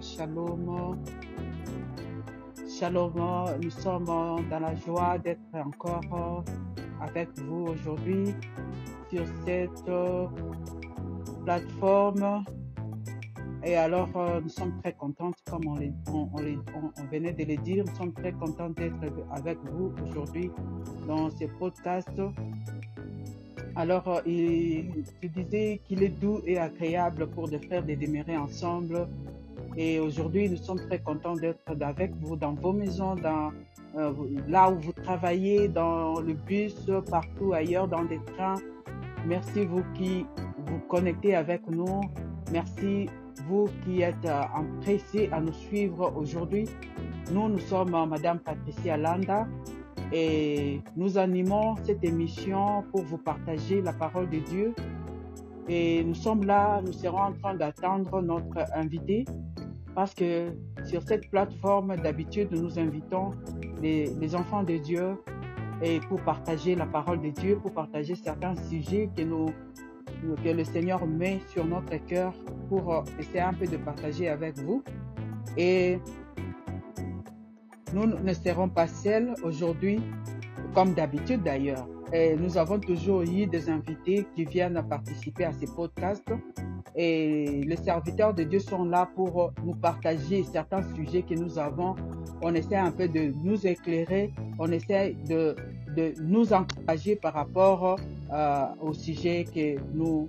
Shalom. Shalom. Nous sommes dans la joie d'être encore avec vous aujourd'hui sur cette plateforme. Et alors, nous sommes très contents, comme on, on, on, venait de le dire, nous sommes très contents d'être avec vous aujourd'hui dans ces podcasts alors, euh, il, je disais qu'il est doux et agréable pour de faire des démarrer ensemble. Et aujourd'hui, nous sommes très contents d'être avec vous dans vos maisons, euh, là où vous travaillez, dans le bus, partout ailleurs, dans des trains. Merci vous qui vous connectez avec nous. Merci vous qui êtes euh, empressés à nous suivre aujourd'hui. Nous, nous sommes Madame Patricia Landa et nous animons cette émission pour vous partager la parole de Dieu. Et nous sommes là, nous serons en train d'attendre notre invité parce que sur cette plateforme, d'habitude, nous invitons les, enfants de Dieu et pour partager la parole de Dieu, pour partager certains sujets que, le Seigneur met sur notre cœur pour essayer un peu de partager avec vous. Et nous ne serons pas seuls aujourd'hui, comme d'habitude d'ailleurs. Et nous avons toujours eu des invités qui viennent participer à ces podcasts. Et les serviteurs de Dieu sont là pour nous partager certains sujets que nous avons. On essaie un peu de nous éclairer, on essaie de, de nous encourager par rapport euh, au sujet que nous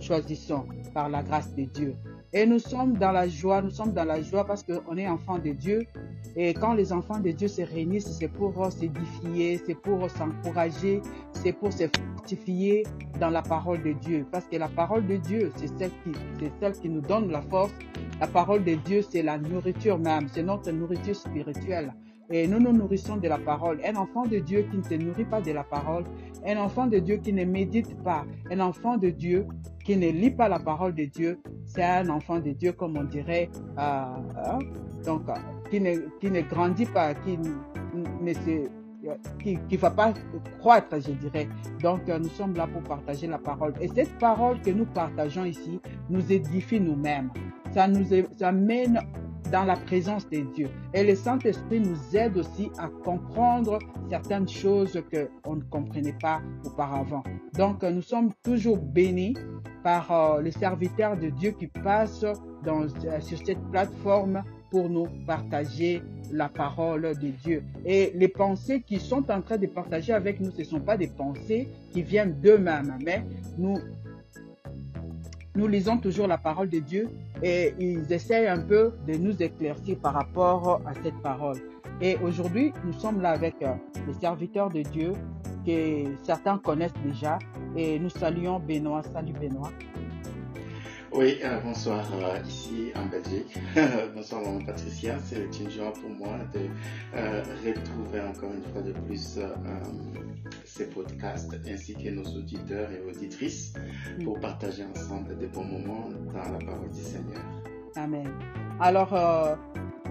choisissons par la grâce de Dieu. Et nous sommes dans la joie, nous sommes dans la joie parce qu'on est enfants de Dieu. Et quand les enfants de Dieu se réunissent, c'est pour s'édifier, c'est pour s'encourager, c'est pour se fortifier dans la parole de Dieu. Parce que la parole de Dieu, c'est celle qui, c'est celle qui nous donne la force. La parole de Dieu, c'est la nourriture même, c'est notre nourriture spirituelle. Et nous nous nourrissons de la parole. Un enfant de Dieu qui ne se nourrit pas de la parole, un enfant de Dieu qui ne médite pas, un enfant de Dieu qui ne lit pas la parole de Dieu, c'est un enfant de Dieu, comme on dirait, euh, euh, donc, euh, qui, ne, qui ne grandit pas, qui ne se qui ne va pas croître, je dirais. Donc, nous sommes là pour partager la parole. Et cette parole que nous partageons ici nous édifie nous-mêmes. Ça nous ça mène dans la présence de Dieu. Et le Saint-Esprit nous aide aussi à comprendre certaines choses qu'on ne comprenait pas auparavant. Donc, nous sommes toujours bénis par euh, les serviteurs de Dieu qui passent euh, sur cette plateforme pour nous partager la parole de Dieu. Et les pensées qu'ils sont en train de partager avec nous, ce ne sont pas des pensées qui viennent d'eux-mêmes, mais nous nous lisons toujours la parole de Dieu et ils essayent un peu de nous éclaircir par rapport à cette parole. Et aujourd'hui, nous sommes là avec euh, les serviteurs de Dieu que certains connaissent déjà et nous saluons Benoît. Salut Benoît. Oui, euh, bonsoir euh, ici en Belgique. bonsoir maman Patricia, c'est une joie pour moi de euh, retrouver encore une fois de plus ces podcasts ainsi que nos auditeurs et auditrices pour partager ensemble des bons moments dans la parole du Seigneur. Amen. Alors,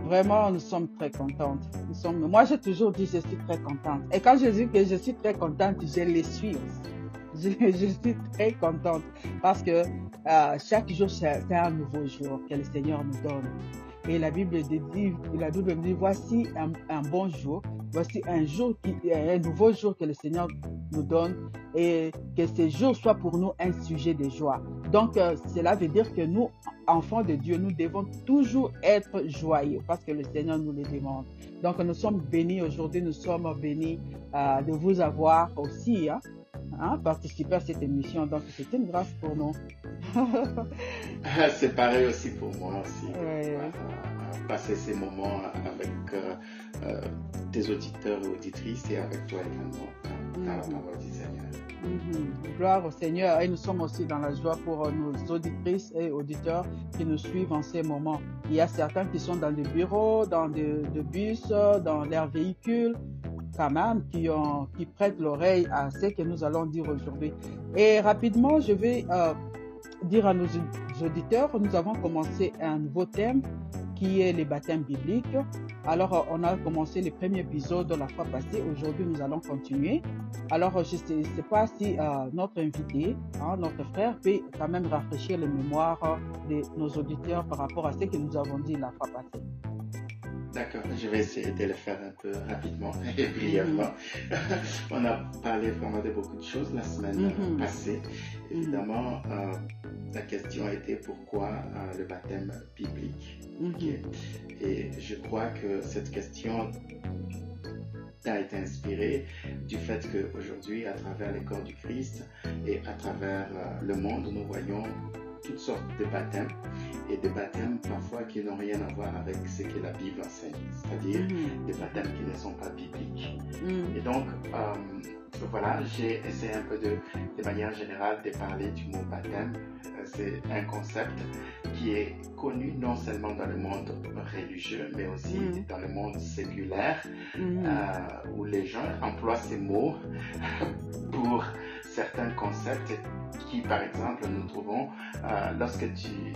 vraiment, nous sommes très contentes. Nous sommes, moi, j'ai toujours dit je suis très contente. Et quand je dis que je suis très contente, je les suis aussi. Je, suis très contente parce que euh, chaque jour, c'est un nouveau jour que le Seigneur nous donne. Et la Bible dit, la Bible dit, voici un, bon jour, voici un jour qui, un nouveau jour que le Seigneur nous donne et que ce jour soit pour nous un sujet de joie. Donc, euh, cela veut dire que nous, enfants de Dieu, nous devons toujours être joyeux parce que le Seigneur nous le demande. Donc, nous sommes bénis aujourd'hui, nous sommes bénis euh, de vous avoir aussi. Hein, hein, participer à cette émission. Donc, c'est une grâce pour nous. c'est pareil aussi pour moi aussi. Ouais. passer ces moments avec euh, euh, tes auditeurs et auditrices et avec toi également dans la parole du Seigneur. Gloire au Seigneur. Et nous sommes aussi dans la joie pour nos auditrices et auditeurs qui nous suivent en ces moments. Il y a certains qui sont dans des bureaux, dans des, des bus, dans leurs véhicules quand même qui, ont, prêtent l'oreille à ce que nous allons dire aujourd'hui. Et rapidement, je vais euh, dire à nos auditeurs, nous avons commencé un nouveau thème qui est les baptêmes bibliques. Alors, on a commencé le premier épisode la fois passée. Aujourd'hui, nous allons continuer. Alors, je ne sais, pas si notre invité, hein, notre frère, peut quand même rafraîchir les mémoires de nos auditeurs par rapport à ce que nous avons dit la fois passée. D'accord, je vais essayer de le faire un peu rapidement et brièvement. On a parlé vraiment de beaucoup de choses la semaine mhm. passée. Évidemment, euh, la question était pourquoi euh, le baptême biblique? Mhm. Et je crois que cette question a été inspirée du fait qu'aujourd'hui, à travers les corps du Christ et à travers euh, le monde, nous voyons toutes sortes de baptêmes et des baptêmes parfois qui n'ont rien à voir avec ce que la Bible enseigne, c'est-à-dire mm. des baptêmes qui ne sont pas bibliques. Mm. Et donc, euh, voilà, j'ai essayé un peu de, de manière générale de parler du mot baptême. Euh, c'est un concept qui est connu non seulement dans le monde religieux, mais aussi mm. dans le monde séculaire, euh, où les gens emploient ces mots pour certains concepts qui, par exemple, nous trouvons euh, lorsque tu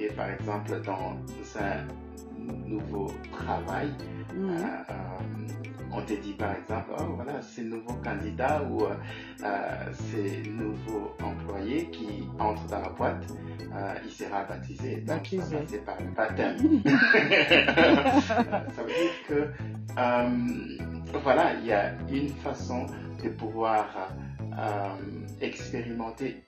es, par exemple, dans un nouveau travail. Euh, on te dit par exemple, oh voilà, ce nouveau candidat ou ce nouveau employé qui entre dans la boîte, il sera baptisé. Donc, baptisé. par le baptême. ça veut dire que, voilà, il y a une façon de pouvoir expérimenter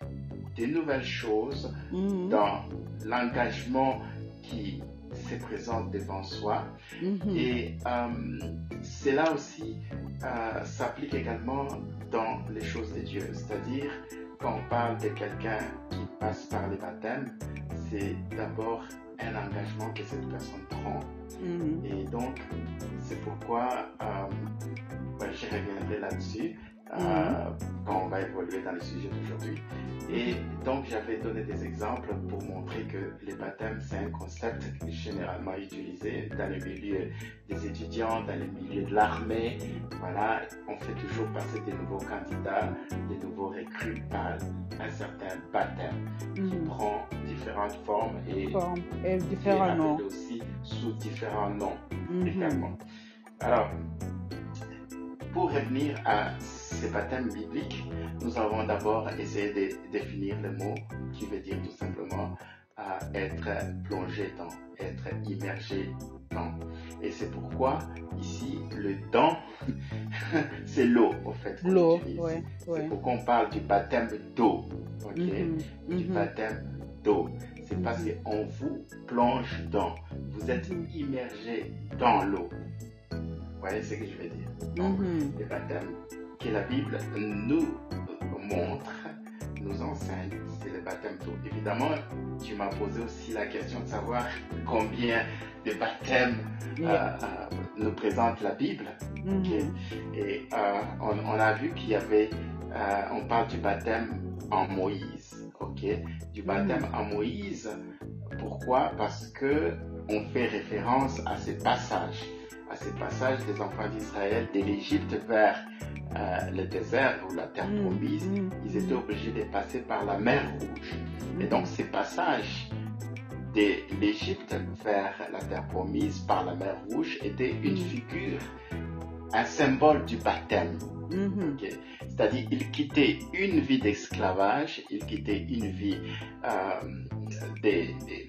des nouvelles choses mhm. dans l'engagement qui se présente devant soi. Mhm. Et euh, cela aussi euh, s'applique également dans les choses de Dieu. C'est-à-dire, quand on parle de quelqu'un qui passe par les baptêmes, c'est d'abord un engagement que cette personne prend. Mhm. Et donc, c'est pourquoi euh, ben, je reviendrai là-dessus. Euh, quand on va évoluer dans le sujet d'aujourd'hui. Et donc, j'avais donné des exemples pour montrer que les baptêmes, c'est un concept généralement utilisé dans le milieu des étudiants, dans le milieu de l'armée. Voilà, on fait toujours passer des nouveaux candidats, des nouveaux recrues par un certain baptême qui mhm. prend différentes formes et, et différents noms. aussi sous différents noms mhm. également. Alors, pour revenir à ces baptêmes bibliques, nous avons d'abord essayé de définir le mot qui veut dire tout simplement euh, être plongé dans, être immergé dans. Et c'est pourquoi ici, le dans, c'est l'eau, en fait. L'eau, ouais, C'est pourquoi on parle du baptême d'eau, ok? Mhm, du mhm. baptême d'eau. C'est parce mhm. qu'on vous plonge dans, vous êtes immergé dans l'eau. Vous voyez ce que je veux dire? Donc, le baptême que la Bible nous montre, nous enseigne, c'est le baptême d'eau. Évidemment, tu m'as posé aussi la question de savoir combien de baptêmes euh, euh, nous présente la Bible. Mm-hmm. Et euh, on, a vu qu'il y avait, on parle du baptême en Moïse, ok, du baptême mm. en Moïse. Pourquoi? Parce que on fait référence à ces passages, à ces passages des enfants d'Israël de l'Égypte vers euh, le désert ou la terre mm, promise, mm, ils étaient mm. obligés de passer par la mer Rouge. Et donc ces passages de l'Égypte vers la terre promise par la mer Rouge étaient une figure, un symbole du baptême. Mm-hmm. C'est-à-dire, ils quittaient une vie d'esclavage, ils quittaient une vie euh, des, des,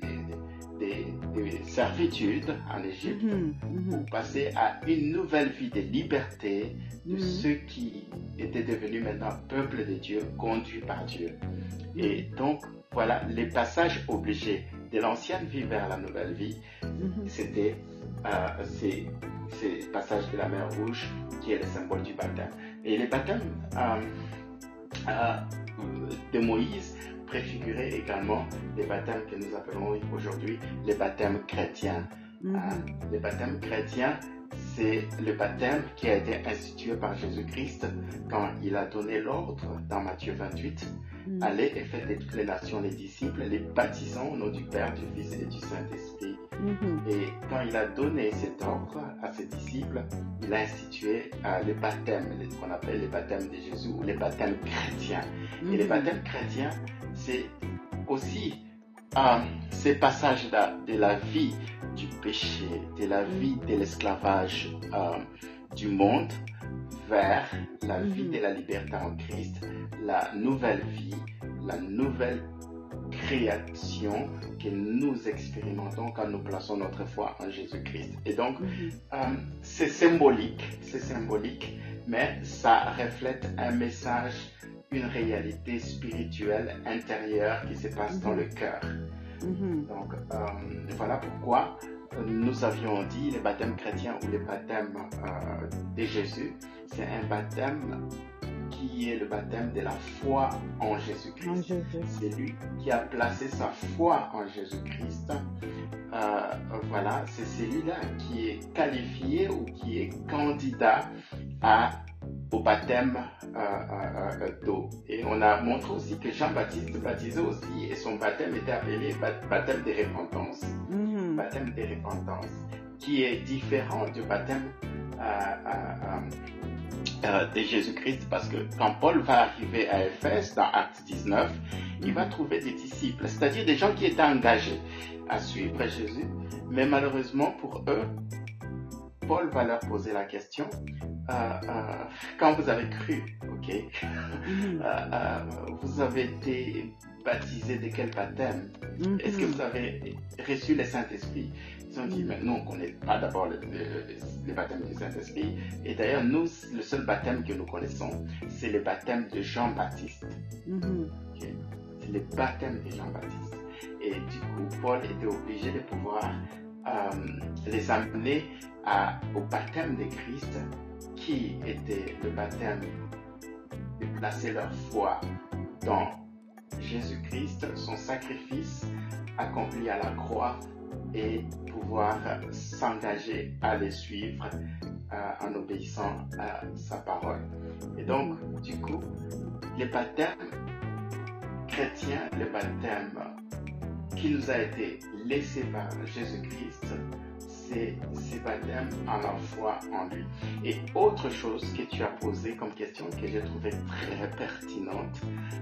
servitudes en Égypte mhm, mhm. pour passer à une nouvelle vie de liberté de mhm. ceux qui étaient devenus maintenant peuple de Dieu, conduits par Dieu. Et donc, voilà, les passages obligés de l'ancienne vie vers la nouvelle vie, c'était euh, ces, passages de la mer Rouge qui est le symbole du baptême. Et les baptêmes euh, euh, de Moïse préfigurer également les baptêmes que nous appelons aujourd'hui les baptêmes chrétiens. Mhm. Hein? Les baptêmes chrétiens, c'est le baptême qui a été institué par Jésus-Christ quand il a donné l'ordre dans Matthieu 28. Mhm. Allez et faites de toutes les nations les disciples, les baptisant au nom du Père, du Fils et du Saint-Esprit. Mhm. Et quand il a donné cet ordre à ses disciples, il a institué euh, le baptême, ce qu'on appelle les baptêmes de Jésus ou les baptêmes chrétiens. Et les baptêmes chrétiens, c'est aussi euh, ces passages-là de la vie du péché, de la vie de l'esclavage euh, du monde vers la vie de la liberté en Christ, la nouvelle vie, la nouvelle création que nous expérimentons quand nous plaçons notre foi en Jésus-Christ. Et donc, euh, c'est symbolique, c'est symbolique, mais ça reflète un message, une réalité spirituelle intérieure qui se passe dans le cœur. Donc, euh, voilà pourquoi nous avions dit le baptême chrétien ou le baptême euh, de Jésus, c'est un baptême qui est le baptême de la foi en Jésus-Christ. C'est lui qui a placé sa foi en Jésus-Christ. Euh, voilà, c'est celui-là qui est qualifié ou qui est candidat à, au baptême euh, euh, d'eau. Et on a montré aussi que Jean-Baptiste baptisait aussi et son baptême était appelé baptême de repentance. Mm-hmm. Baptême de repentance, qui est différent du baptême euh, de Jésus-Christ parce que quand Paul va arriver à Éphèse, dans Acte 19, il va trouver des disciples, c'est-à-dire des gens qui étaient engagés à suivre Jésus, mais malheureusement pour eux, Paul va leur poser la question, euh, euh, quand vous avez cru, ok, mm-hmm. vous avez été baptisé de quel baptême? Est-ce que vous avez reçu le Saint-Esprit? Ils ont dit, mais nous, on ne connaît pas d'abord le, baptême du Saint-Esprit. Et d'ailleurs, nous, le seul baptême que nous connaissons, c'est le baptême de Jean-Baptiste. Mm-hmm. C'est le baptême de Jean-Baptiste. Et du coup, Paul était obligé de pouvoir euh, les amener au baptême de Christ, qui était le baptême de placer leur foi dans Jésus-Christ, son sacrifice accompli à la croix et pouvoir s'engager à les suivre euh, en obéissant à sa parole. Et donc, du coup, le baptême chrétien, le baptême qui nous a été laissé par Jésus-Christ, c'est ce baptême en la foi en lui. Et autre chose que tu as posé comme question que j'ai trouvé très pertinente,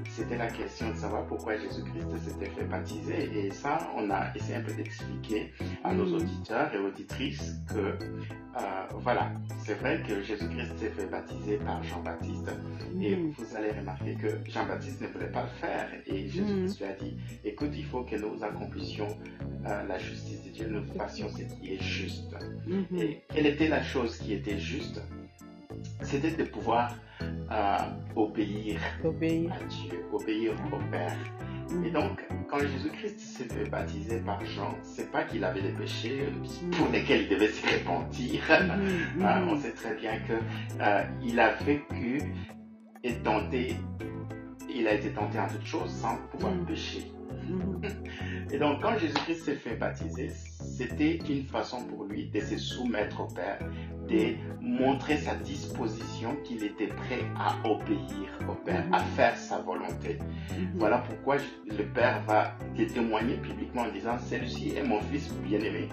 c'était la question de savoir pourquoi Jésus-Christ s'était fait baptiser. Et ça, on a essayé un peu d'expliquer à nos mm. auditeurs et auditrices que, euh, voilà, c'est vrai que Jésus-Christ s'est fait baptiser par Jean-Baptiste. Et mm. vous allez remarquer que Jean-Baptiste ne voulait pas le faire. Et Jésus-Christ lui a dit, écoute, il faut que nous accomplissions euh, la justice de Dieu, nous fassions ce qui est juste. Mm-hmm. Et quelle était la chose qui était juste? C'était de pouvoir euh, obéir, obéir, à Dieu, obéir au Père. Et mm-hmm. donc, quand Jésus-Christ s'est fait baptiser par Jean, c'est pas qu'il avait des péchés pour mm-hmm. lesquels il devait se repentir. Euh, on sait très bien que il a vécu et tenté, il a été tenté en toutes choses sans pouvoir pécher. Et donc, quand Jésus-Christ s'est fait baptiser, c'était une façon pour lui de se soumettre au Père, de montrer sa disposition qu'il était prêt à obéir au Père, à faire sa volonté. Voilà pourquoi le Père va le témoigner publiquement en disant, celui-ci est mon fils bien-aimé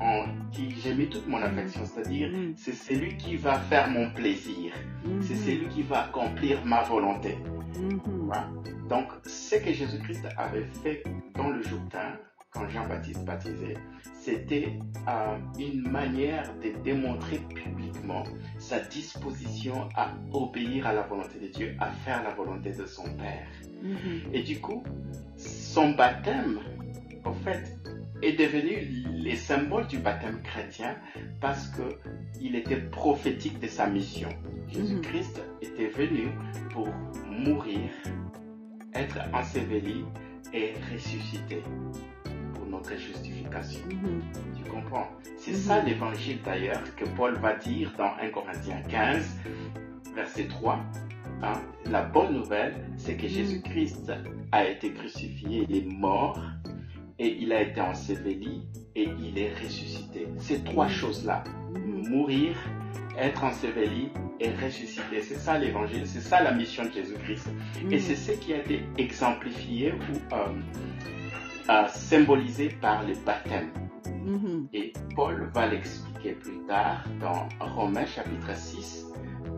en qui j'ai mis toute mon affection, c'est-à-dire c'est celui qui va faire mon plaisir, c'est celui qui va accomplir ma volonté. Voilà. Donc, ce que Jésus-Christ avait fait dans le Jourdain, quand Jean-Baptiste baptisait, c'était euh, une manière de démontrer publiquement sa disposition à obéir à la volonté de Dieu, à faire la volonté de son Père. Mm-hmm. Et du coup, son baptême, en fait, est devenu le symbole du baptême chrétien parce qu'il était prophétique de sa mission. Jésus-Christ était venu pour mourir être enseveli et ressuscité pour notre justification. Mhm. Tu comprends? C'est mhm. ça l'évangile d'ailleurs que Paul va dire dans 1 Corinthiens 15, verset 3. Hein. La bonne nouvelle, c'est que mhm. Jésus-Christ a été crucifié, il est mort et il a été enseveli et il est ressuscité. Ces trois choses-là, mourir, être enseveli et ressuscité. C'est ça l'évangile, c'est ça la mission de Jésus-Christ. Et mm. c'est ce qui a été exemplifié ou euh, euh, symbolisé par le baptême. Mm-hmm. Et Paul va l'expliquer plus tard dans Romains chapitre 6.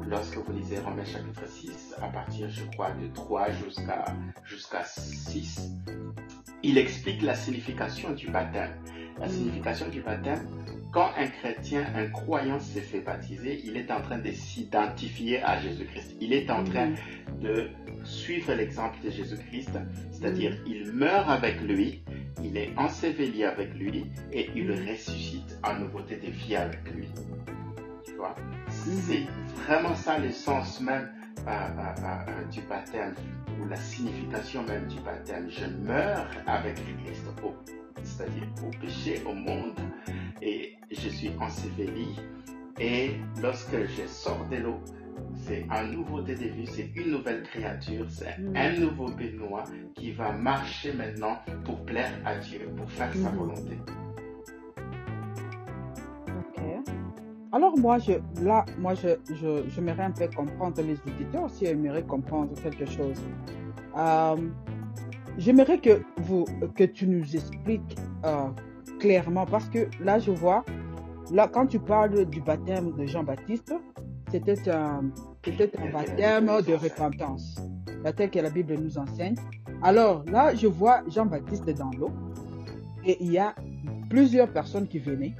Lorsque vous lisez Romains chapitre 6, à partir, je crois, de 3 jusqu'à jusqu'à 6, il explique la signification du baptême. La Mm. signification du baptême, quand un chrétien, un croyant s'est fait baptiser, il est en train de s'identifier à Jésus-Christ. Il est en train Mm. de suivre l'exemple de Jésus-Christ, c'est-à-dire Mm. il meurt avec lui, il est enseveli avec lui et il ressuscite en nouveauté de vie avec lui. Tu vois? C'est vraiment ça le sens même du baptême ou la signification même du baptême. Je meurs avec Christ, c'est-à-dire au péché, au monde, et je suis enseveli. Et lorsque je sors de l'eau, c'est un nouveau vie, c'est une nouvelle créature, c'est Mm. un nouveau Benoît qui va marcher maintenant pour plaire à Dieu, pour faire sa Mhm. volonté. Alors moi, je, là, moi, je, je, j'aimerais un peu comprendre, les auditeurs aussi aimeraient comprendre quelque chose. Euh, j'aimerais que vous, que tu nous expliques euh, clairement, parce que là, je vois, là, quand tu parles du baptême de Jean-Baptiste, c'était un, c'était un baptême de repentance, tel que la Bible nous enseigne. Alors là, je vois Jean-Baptiste dans l'eau, et il y a plusieurs personnes qui venaient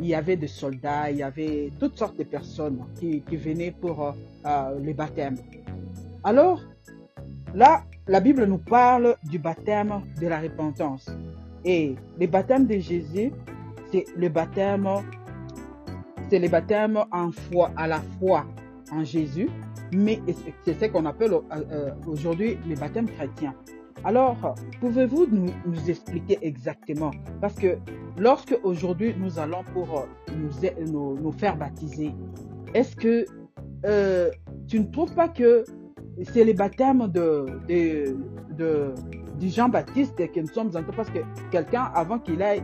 il y avait des soldats, il y avait toutes sortes de personnes qui, qui venaient pour euh, euh, le baptême. Alors, là, la Bible nous parle du baptême de la repentance. Et le baptême de Jésus, c'est le baptême, c'est le baptême en foi, à la foi en Jésus, mais c'est ce qu'on appelle euh, aujourd'hui le baptême chrétien. Alors, pouvez-vous nous, expliquer exactement? Parce que lorsque aujourd'hui nous allons pour euh, nous, faire baptiser, est-ce que euh, tu ne trouves pas que c'est le baptême de, de, Jean-Baptiste que nous sommes en train parce que quelqu'un, avant qu'il aille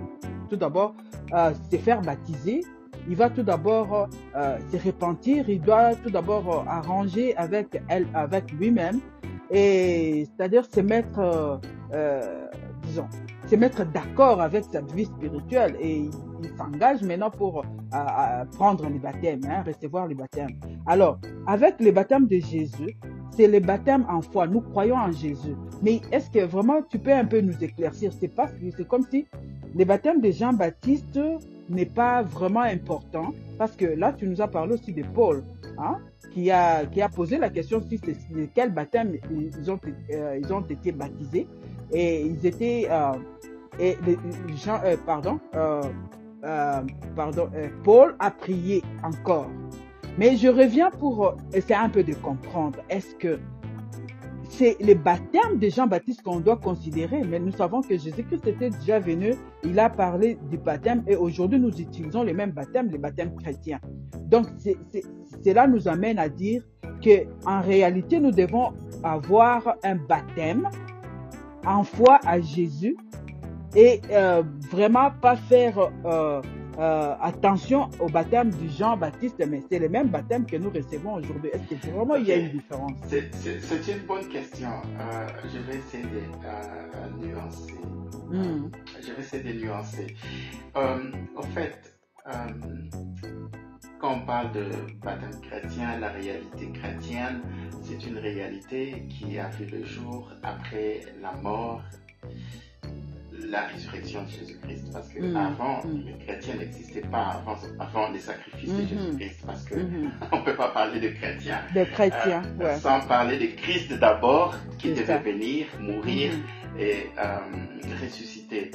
tout d'abord euh, se faire baptiser, il va tout d'abord se repentir, il doit tout d'abord arranger avec elle, avec lui-même, et c'est-à-dire se mettre, euh, euh, disons, se mettre d'accord avec sa vie spirituelle et il, s'engage maintenant pour prendre le baptême, hein, recevoir le baptême. Alors, avec le baptême de Jésus, c'est le baptême en foi. Nous croyons en Jésus. Mais est-ce que vraiment tu peux un peu nous éclaircir? C'est c'est comme si le baptême de Jean-Baptiste n'est pas vraiment important parce que là tu nous as parlé aussi de Paul, hein, qui a qui a posé la question si c'est quel baptême ils ont euh, ils ont été baptisés et ils étaient euh, et les gens euh, pardon pardon Paul a prié encore. Mais je reviens pour essayer un peu de comprendre. Est-ce que c'est le baptême de Jean-Baptiste qu'on doit considérer, mais nous savons que Jésus-Christ était déjà venu, il a parlé du baptême et aujourd'hui nous utilisons le même baptême, le baptême chrétien. Donc cela nous amène à dire que en réalité nous devons avoir un baptême en foi à Jésus et euh, vraiment pas faire euh, euh, attention au baptême de Jean-Baptiste, mais c'est le même baptême que nous recevons aujourd'hui. Est-ce que vraiment il y a une différence? C'est une bonne question. Euh, je vais essayer de euh, nuancer. Mm. Je vais essayer de nuancer. en fait, quand on parle de baptême chrétien, la réalité chrétienne, c'est une réalité qui a vu le jour après la mort la résurrection de Jésus-Christ. Parce que Mm. avant, Mm. les chrétiens n'existaient pas avant, avant les sacrifices de Mhm. Jésus-Christ. Parce que Mhm. on peut pas parler de chrétiens Des chrétiens, euh, ouais. sans parler de Christ d'abord qui devait ça. venir, mourir Mhm. et euh, ressusciter.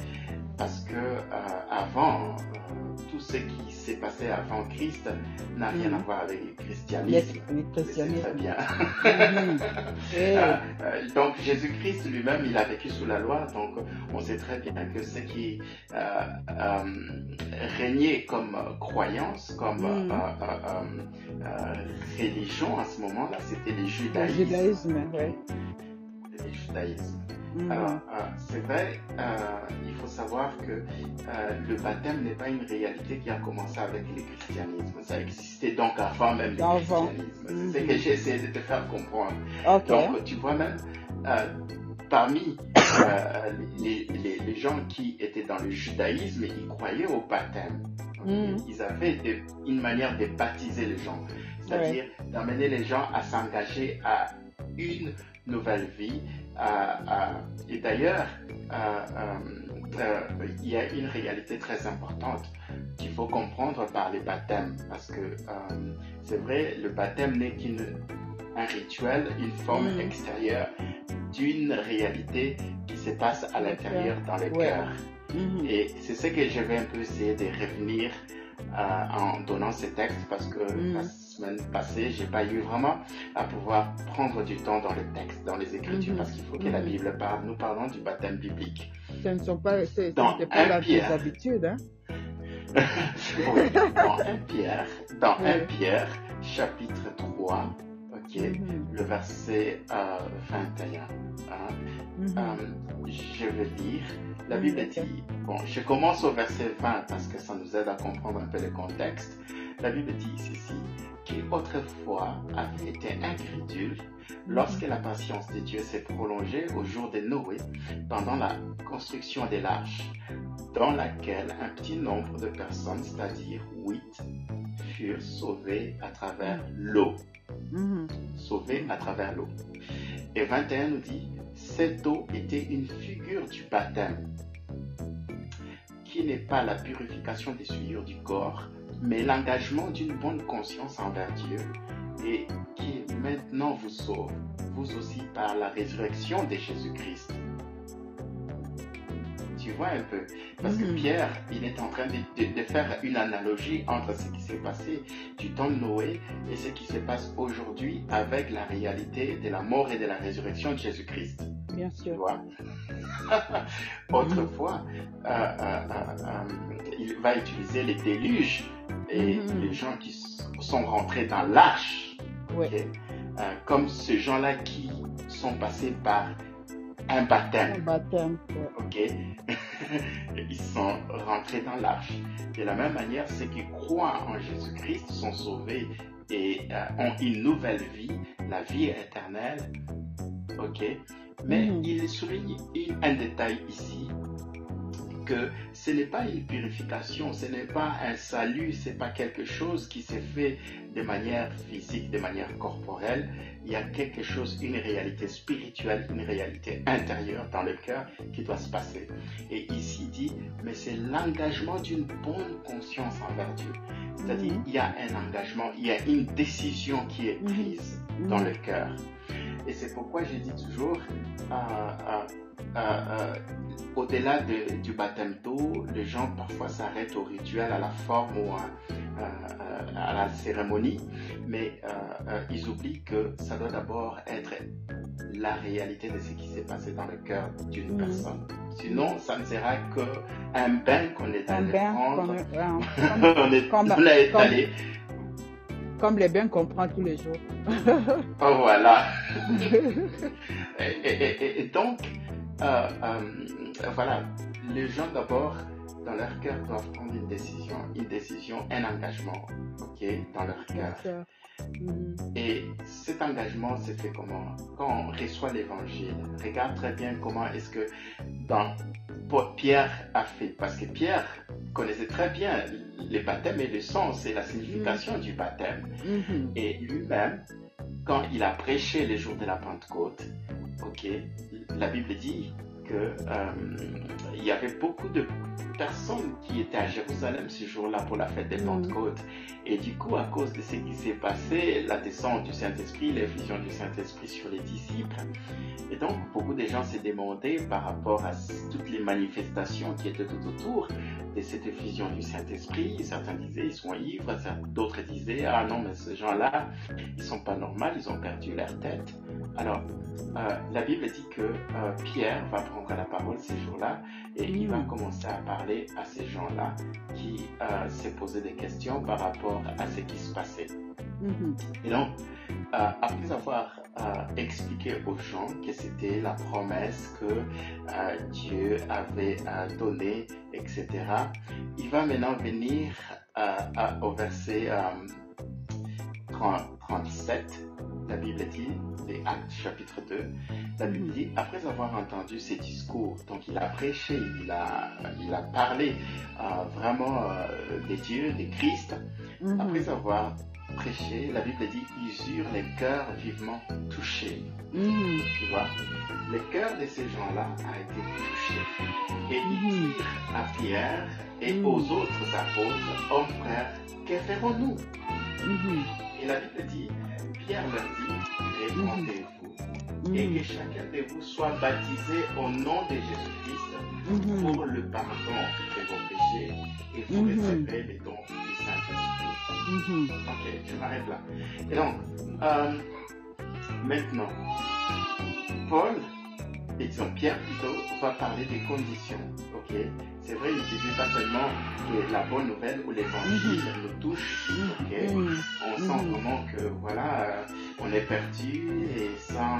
Parce que euh, avant, euh, tout ce qui s'est passé avant Christ n'a rien Mhm. à voir avec le christianisme. christianisme. très bien. Mhm. Et- Euh, euh, donc Jésus-Christ lui-même, il a vécu sous la loi, donc on sait très bien que ce qui euh, euh, régnait comme croyance, comme Mm. euh, religion à ce moment-là, c'était les Le judaïsmes. judaïsme, ouais. Les judaïsmes. Mhm. Alors, euh, c'est vrai, euh, il faut savoir que euh, le baptême n'est pas une réalité qui a commencé avec le christianisme. Ça existait donc avant même le Avant. christianisme. C'est ce que j'ai essayé de te faire comprendre. Donc, tu vois même, parmi les, les- les gens qui étaient dans le judaïsme, ils croyaient au baptême. Mhm. Ils avaient une manière de baptiser les gens, c'est-à-dire d'amener les gens à s'engager à une nouvelle vie. Et d'ailleurs, il y a une réalité très importante qu'il faut comprendre par les baptêmes, parce que c'est vrai, le baptême n'est qu'un rituel, une forme mm. extérieure d'une réalité qui se passe à l'intérieur dans le cœur. Mm-hmm. Et c'est ce que je vais un peu essayer de revenir euh, en donnant ces textes parce que mm. Semaine passée, j'ai pas eu vraiment à pouvoir prendre du temps dans le texte, dans les Écritures, mm-hmm. parce qu'il faut que la mm-hmm. Bible parle. Nous parlons du baptême biblique. Ce ne sont pas, c'est, dans pas la Pierre, habitudes, hein? oui, dans 1 Pierre, dans 1 Pierre, chapitre 3, Mm-hmm. le verset 21. Euh, hein. mm-hmm. euh, je vais lire. La. Bible dit, bon, je commence au verset 20 parce que ça nous aide à comprendre un peu le contexte. La Bible dit ceci, qui autrefois avait été incrédule lorsque la patience de Dieu s'est prolongée au jour de Noé pendant la construction des l'arche, dans laquelle un petit nombre de personnes, c'est-à-dire huit, furent sauvées à travers l'eau. Mhm. sauvé à travers l'eau. Et 21 nous dit, cette eau était une figure du baptême, qui n'est pas la purification des souillures du corps, mais l'engagement d'une bonne conscience envers Dieu et qui maintenant vous sauve, vous aussi par la résurrection de Jésus-Christ vois un peu. Parce que mhm. Pierre, il est en train de, faire une analogie entre ce qui s'est passé du temps de Noé et ce qui se passe aujourd'hui avec la réalité de la mort et de la résurrection de Jésus-Christ. Bien sûr. Tu vois? Autrefois, euh, euh, euh, il va utiliser les déluges et mhm. les gens qui sont rentrés dans l'arche. comme ces gens-là qui sont passés par un baptême. Un baptême. Ok? Ils sont rentrés dans l'arche. De la même manière, ceux qui croient en Jésus-Christ sont sauvés et euh, ont une nouvelle vie, la vie éternelle. Ok? Mais mm-hmm. il souligne un détail ici ce n'est pas une purification, ce n'est pas un salut, ce n'est pas quelque chose qui s'est fait de manière physique, de manière corporelle. Il y a quelque chose, une réalité spirituelle, une réalité intérieure dans le cœur qui doit se passer. Et ici dit, mais c'est l'engagement d'une bonne conscience envers Dieu. C'est-à-dire, mhm. il y a un engagement, il y a une décision qui est mhm. prise dans mhm. le cœur. Et c'est pourquoi je dis toujours, euh, euh, euh, euh, au-delà du baptême d'eau, les gens parfois s'arrêtent au rituel, à la forme ou à, euh, à la cérémonie, mais ils oublient que ça doit d'abord être la réalité de ce qui s'est passé dans le cœur d'une personne. Sinon, ça ne sera qu'un bain qu'on est allé prendre. on est, comme, allé comme les bains qu'on prend tous les jours. oh voilà. et, donc, euh, euh, voilà, les gens d'abord, dans leur cœur, doivent prendre une décision, une décision, un engagement, ok, dans leur cœur. Mm-hmm. Et cet engagement se fait comment? Quand on reçoit l'évangile, regarde très bien comment est-ce que dans Pierre a fait, parce que Pierre connaissait très bien les baptêmes et le sens et la signification mm-hmm. du baptême. Mm-hmm. Et lui-même, quand il a prêché les jours de la Pentecôte, ok, la Bible dit que euh, y avait beaucoup de personnes qui étaient à Jérusalem ce jour-là pour la fête des mm. Pentecôtes. Et du coup, à cause de ce qui s'est passé, la descente du Saint-Esprit, l'effusion du Saint-Esprit sur les disciples. Et donc, beaucoup de gens s'est demandé par rapport à toutes les manifestations qui étaient tout autour de cette effusion du Saint-Esprit. Certains disaient ils sont ivres, d'autres disaient ah non, mais ces gens-là, ils sont pas normaux, ils ont perdu leur tête. Alors, euh, la Bible dit que euh, Pierre va prendre la parole ces jours-là et il va mm. commencer à parler à ces gens-là qui euh, se posaient des questions par rapport à ce qui se passait. Mm-hmm. Et donc, après avoir expliqué aux gens que c'était la promesse que Dieu avait donnée, etc., il va maintenant venir au verset 37 la Bible dit, les Actes chapitre 2, la Bible dit, après avoir entendu ces discours, donc il a prêché, il a, il a parlé euh, vraiment euh, des dieux, des Christ, mhm. après avoir prêchaient, la Bible dit, ils eurent les cœurs vivement touchés. Mhm. Tu vois, le cœur de ces gens-là a été touché. Et ils Mhm. dirent à Pierre et Mhm. aux autres apôtres, hommes frères, que ferons-nous? Mhm. Et la Bible dit, Pierre leur dit, répondez-vous et Mhm. que chacun de vous soit baptisé au nom de Jésus-Christ Mhm. pour le pardon de vos péchés et vous recevrez les dons du Saint-Esprit. Mhm. Ok, je m'arrête là. Et donc, euh, maintenant, Paul, et disons Pierre plutôt, va parler des conditions. Ok, c'est vrai, il ne suffit pas seulement que la bonne nouvelle ou l'évangile nous touche. Ok, Mhm. on sent Mhm. vraiment que voilà, euh, on est perdu et sans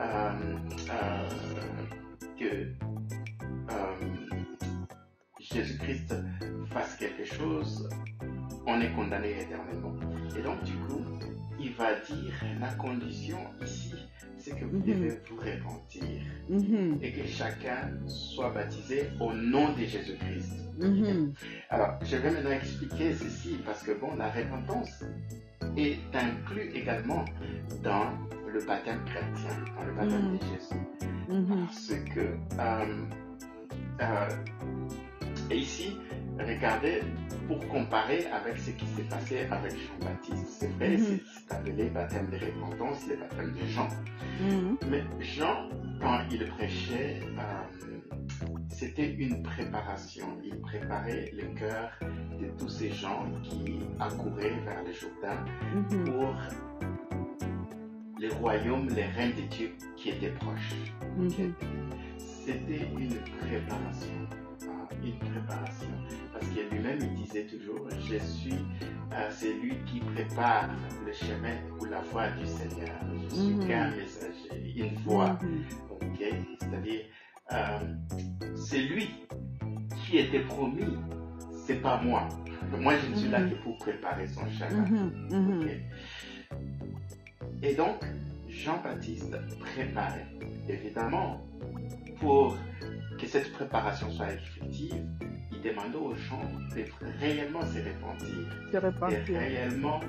euh, euh, que Jésus-Christ fasse quelque chose, on est condamné éternellement. Et donc du coup, il va dire la condition ici, c'est que vous Mhm. devez vous repentir Mhm. et que chacun soit baptisé au nom de Jésus-Christ. Mhm. Alors, je vais maintenant expliquer ceci parce que bon, la repentance est inclue également dans le baptême chrétien, dans le baptême de Jésus. Mhm. Parce que, euh, euh, et ici, regardez, pour comparer avec ce qui s'est passé avec Jean-Baptiste, c'est vrai, Mhm. c'est- c'est appelé baptême de repentance, le baptême de Jean. Mhm. Mais Jean, quand il prêchait, euh, c'était une préparation. Il préparait le cœur de tous ces gens qui accouraient vers le Jourdain Mhm. pour le royaume, les règnes de Dieu qui étaient proches. C'était une préparation. hein, Une préparation. Lui-même, il disait toujours, je suis euh, celui qui prépare le chemin ou la voie du Seigneur. Je suis Mhm. qu'un messager, une voix. Mhm. Ok, c'est-à-dire, euh, c'est lui qui était promis, c'est pas moi. Moi, je ne suis là Mhm. que pour préparer son chemin. Mhm. Mhm. Ok. Et donc, Jean-Baptiste préparait. Évidemment, pour que cette préparation soit effective, il demandait aux gens de réellement se repentir, Se de réellement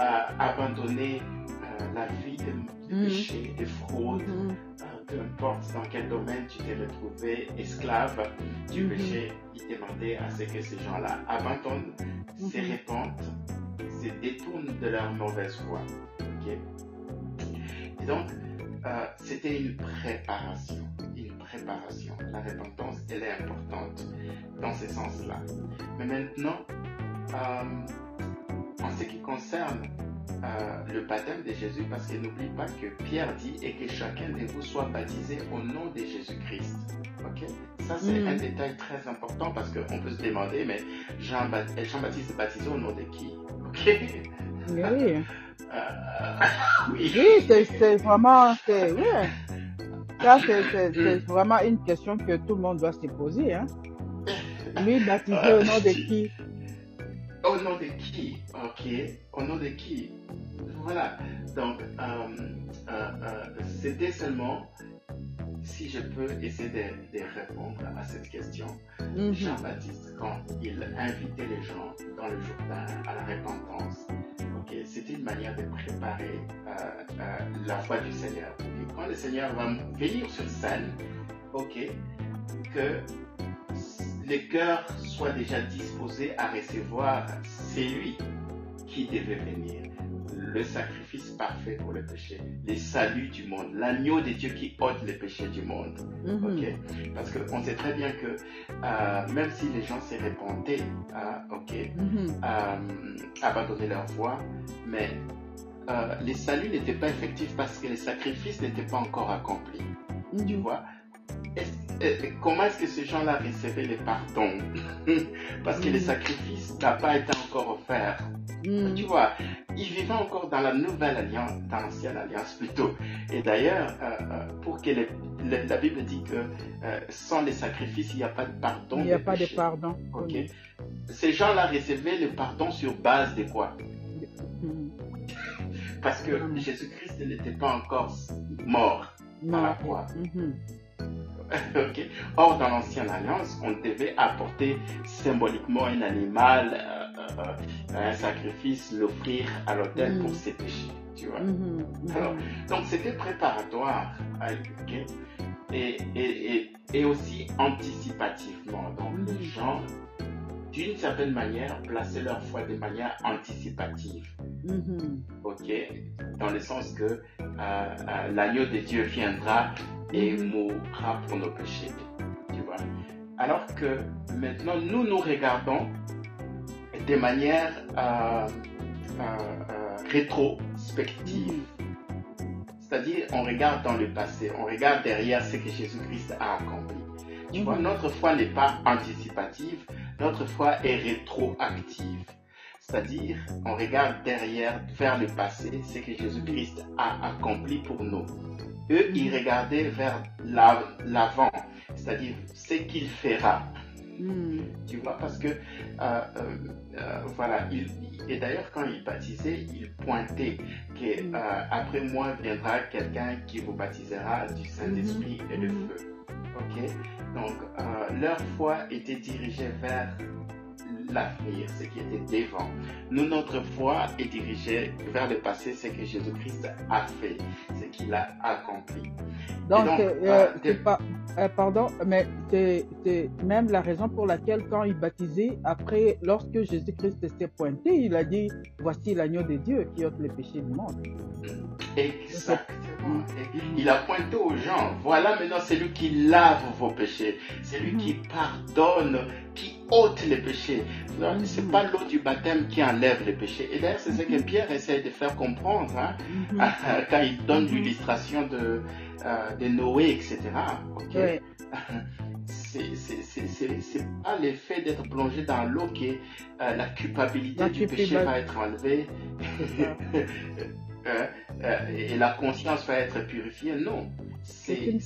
euh, abandonner euh, la vie de, de Mhm. péché, de fraude, Mhm. euh, peu importe dans quel domaine tu t'es retrouvé esclave du Mhm. péché, il demandait à ce que ces gens-là abandonnent, se Mhm. répandent, se détournent de leur mauvaise? Et donc, euh, c'était une préparation. Une préparation. La repentance, elle est importante dans ce sens-là. Mais maintenant, euh, en ce qui concerne euh, le baptême de Jésus, parce que n'oublie pas que Pierre dit et que chacun de vous soit baptisé au nom de Jésus-Christ. Ok? Ça, c'est Mm. un détail très important parce qu'on peut se demander, mais Jean-Baptiste Jean est baptisé au nom de qui? Ok? Oui. Oui. C'est vraiment, c'est, ouais. Ça, c'est c'est- c'est vraiment une question que tout le monde doit se poser, hein. Lui, baptisé au nom de qui? Au nom de qui? Ok. Au nom de qui? Voilà. Donc, euh, euh, euh, c'était seulement, si je peux essayer de, de répondre à cette question, Mhm. Jean-Baptiste, quand il invitait les gens dans le Jourdain à la repentance, ok, c'était une manière de préparer euh, euh, la foi du Seigneur. Et quand le Seigneur va venir sur scène, ok, que les cœurs soient déjà disposés à recevoir, c'est lui qui devait venir. Le sacrifice parfait pour le péché, le salut du monde, l'agneau de Dieu qui ôte le péché du monde. Mhm. Ok, parce qu'on sait très bien que euh, même si les gens s'est répandaient, euh, ok, Mhm. euh, abandonner leur voie, mais euh, les saluts n'étaient pas effectifs parce que les sacrifices n'étaient pas encore accomplis. Tu Mhm. vois? Est-ce- euh, Comment est-ce que ces gens-là recevaient les pardons? Parce que les sacrifices n'ont pas été encore offerts. Mhm. Tu vois, ils vivaient encore dans la nouvelle alliance, dans l'ancienne alliance plutôt. Et d'ailleurs, euh, euh, pour que les- la Bible dit que euh, sans les sacrifices, il n'y a pas de pardon. Il n'y a pas de pardon. Ok. Ces gens-là recevaient le pardon sur base de quoi? Parce que. Jésus-Christ n'était pas encore mort. À la croix. Or, dans l'ancienne alliance, on devait apporter symboliquement un animal euh, euh, un sacrifice, l'offrir à l'autel pour ses péchés. Tu vois. Alors, donc c'était préparatoire à et, et, et, aussi anticipativement. Donc les gens, d'une certaine manière, plaçaient leur foi de manière anticipative. Ok? Dans le sens que euh, euh, l'agneau de Dieu viendra et mourra pour nos péchés. Tu vois? Alors que maintenant, nous nous regardons de manière euh, rétrospective. C'est-à-dire, on regarde dans le passé, on regarde derrière ce que Jésus-Christ a accompli. Tu vois, notre foi n'est pas anticipative, notre foi est rétroactive. C'est-à-dire, on regarde derrière, vers le passé, ce que Jésus-Christ a accompli pour nous. Eux, ils regardaient vers l'avant, c'est-à-dire ce qu'il fera. Hmm. Tu vois, parce que, euh, euh, euh, voilà, il, et d'ailleurs, quand il baptisait, il pointait que hmm. après moi viendra quelqu'un qui vous baptisera du Saint-Esprit et de hmm. feu. Ok? Donc, leur foi était dirigée vers l'avenir, ce qui était devant. Nous, notre foi est dirigée vers le passé, ce que Jésus-Christ a fait, ce qu'il a accompli. Donc, euh, euh, pas, euh, pardon, mais c'est même la raison pour laquelle quand il baptisait, après, lorsque Jésus-Christ s'est pointé, il a dit, voici l'agneau de Dieu qui ôte les péchés du monde. Exactement. Il a pointé aux gens, voilà maintenant c'est lui qui lave vos péchés, c'est lui qui pardonne, qui ôte les péchés. Ce n'est pas l'eau du baptême qui enlève les péchés. Et d'ailleurs, c'est ce que Pierre essaie de faire comprendre hein, quand il donne l'illustration de, euh, de Noé, etc. Okay? c'est pas l'effet d'être plongé dans l'eau que euh, la culpabilité du péché va être enlevée. Euh, euh, et la conscience va être purifiée. Non. C'est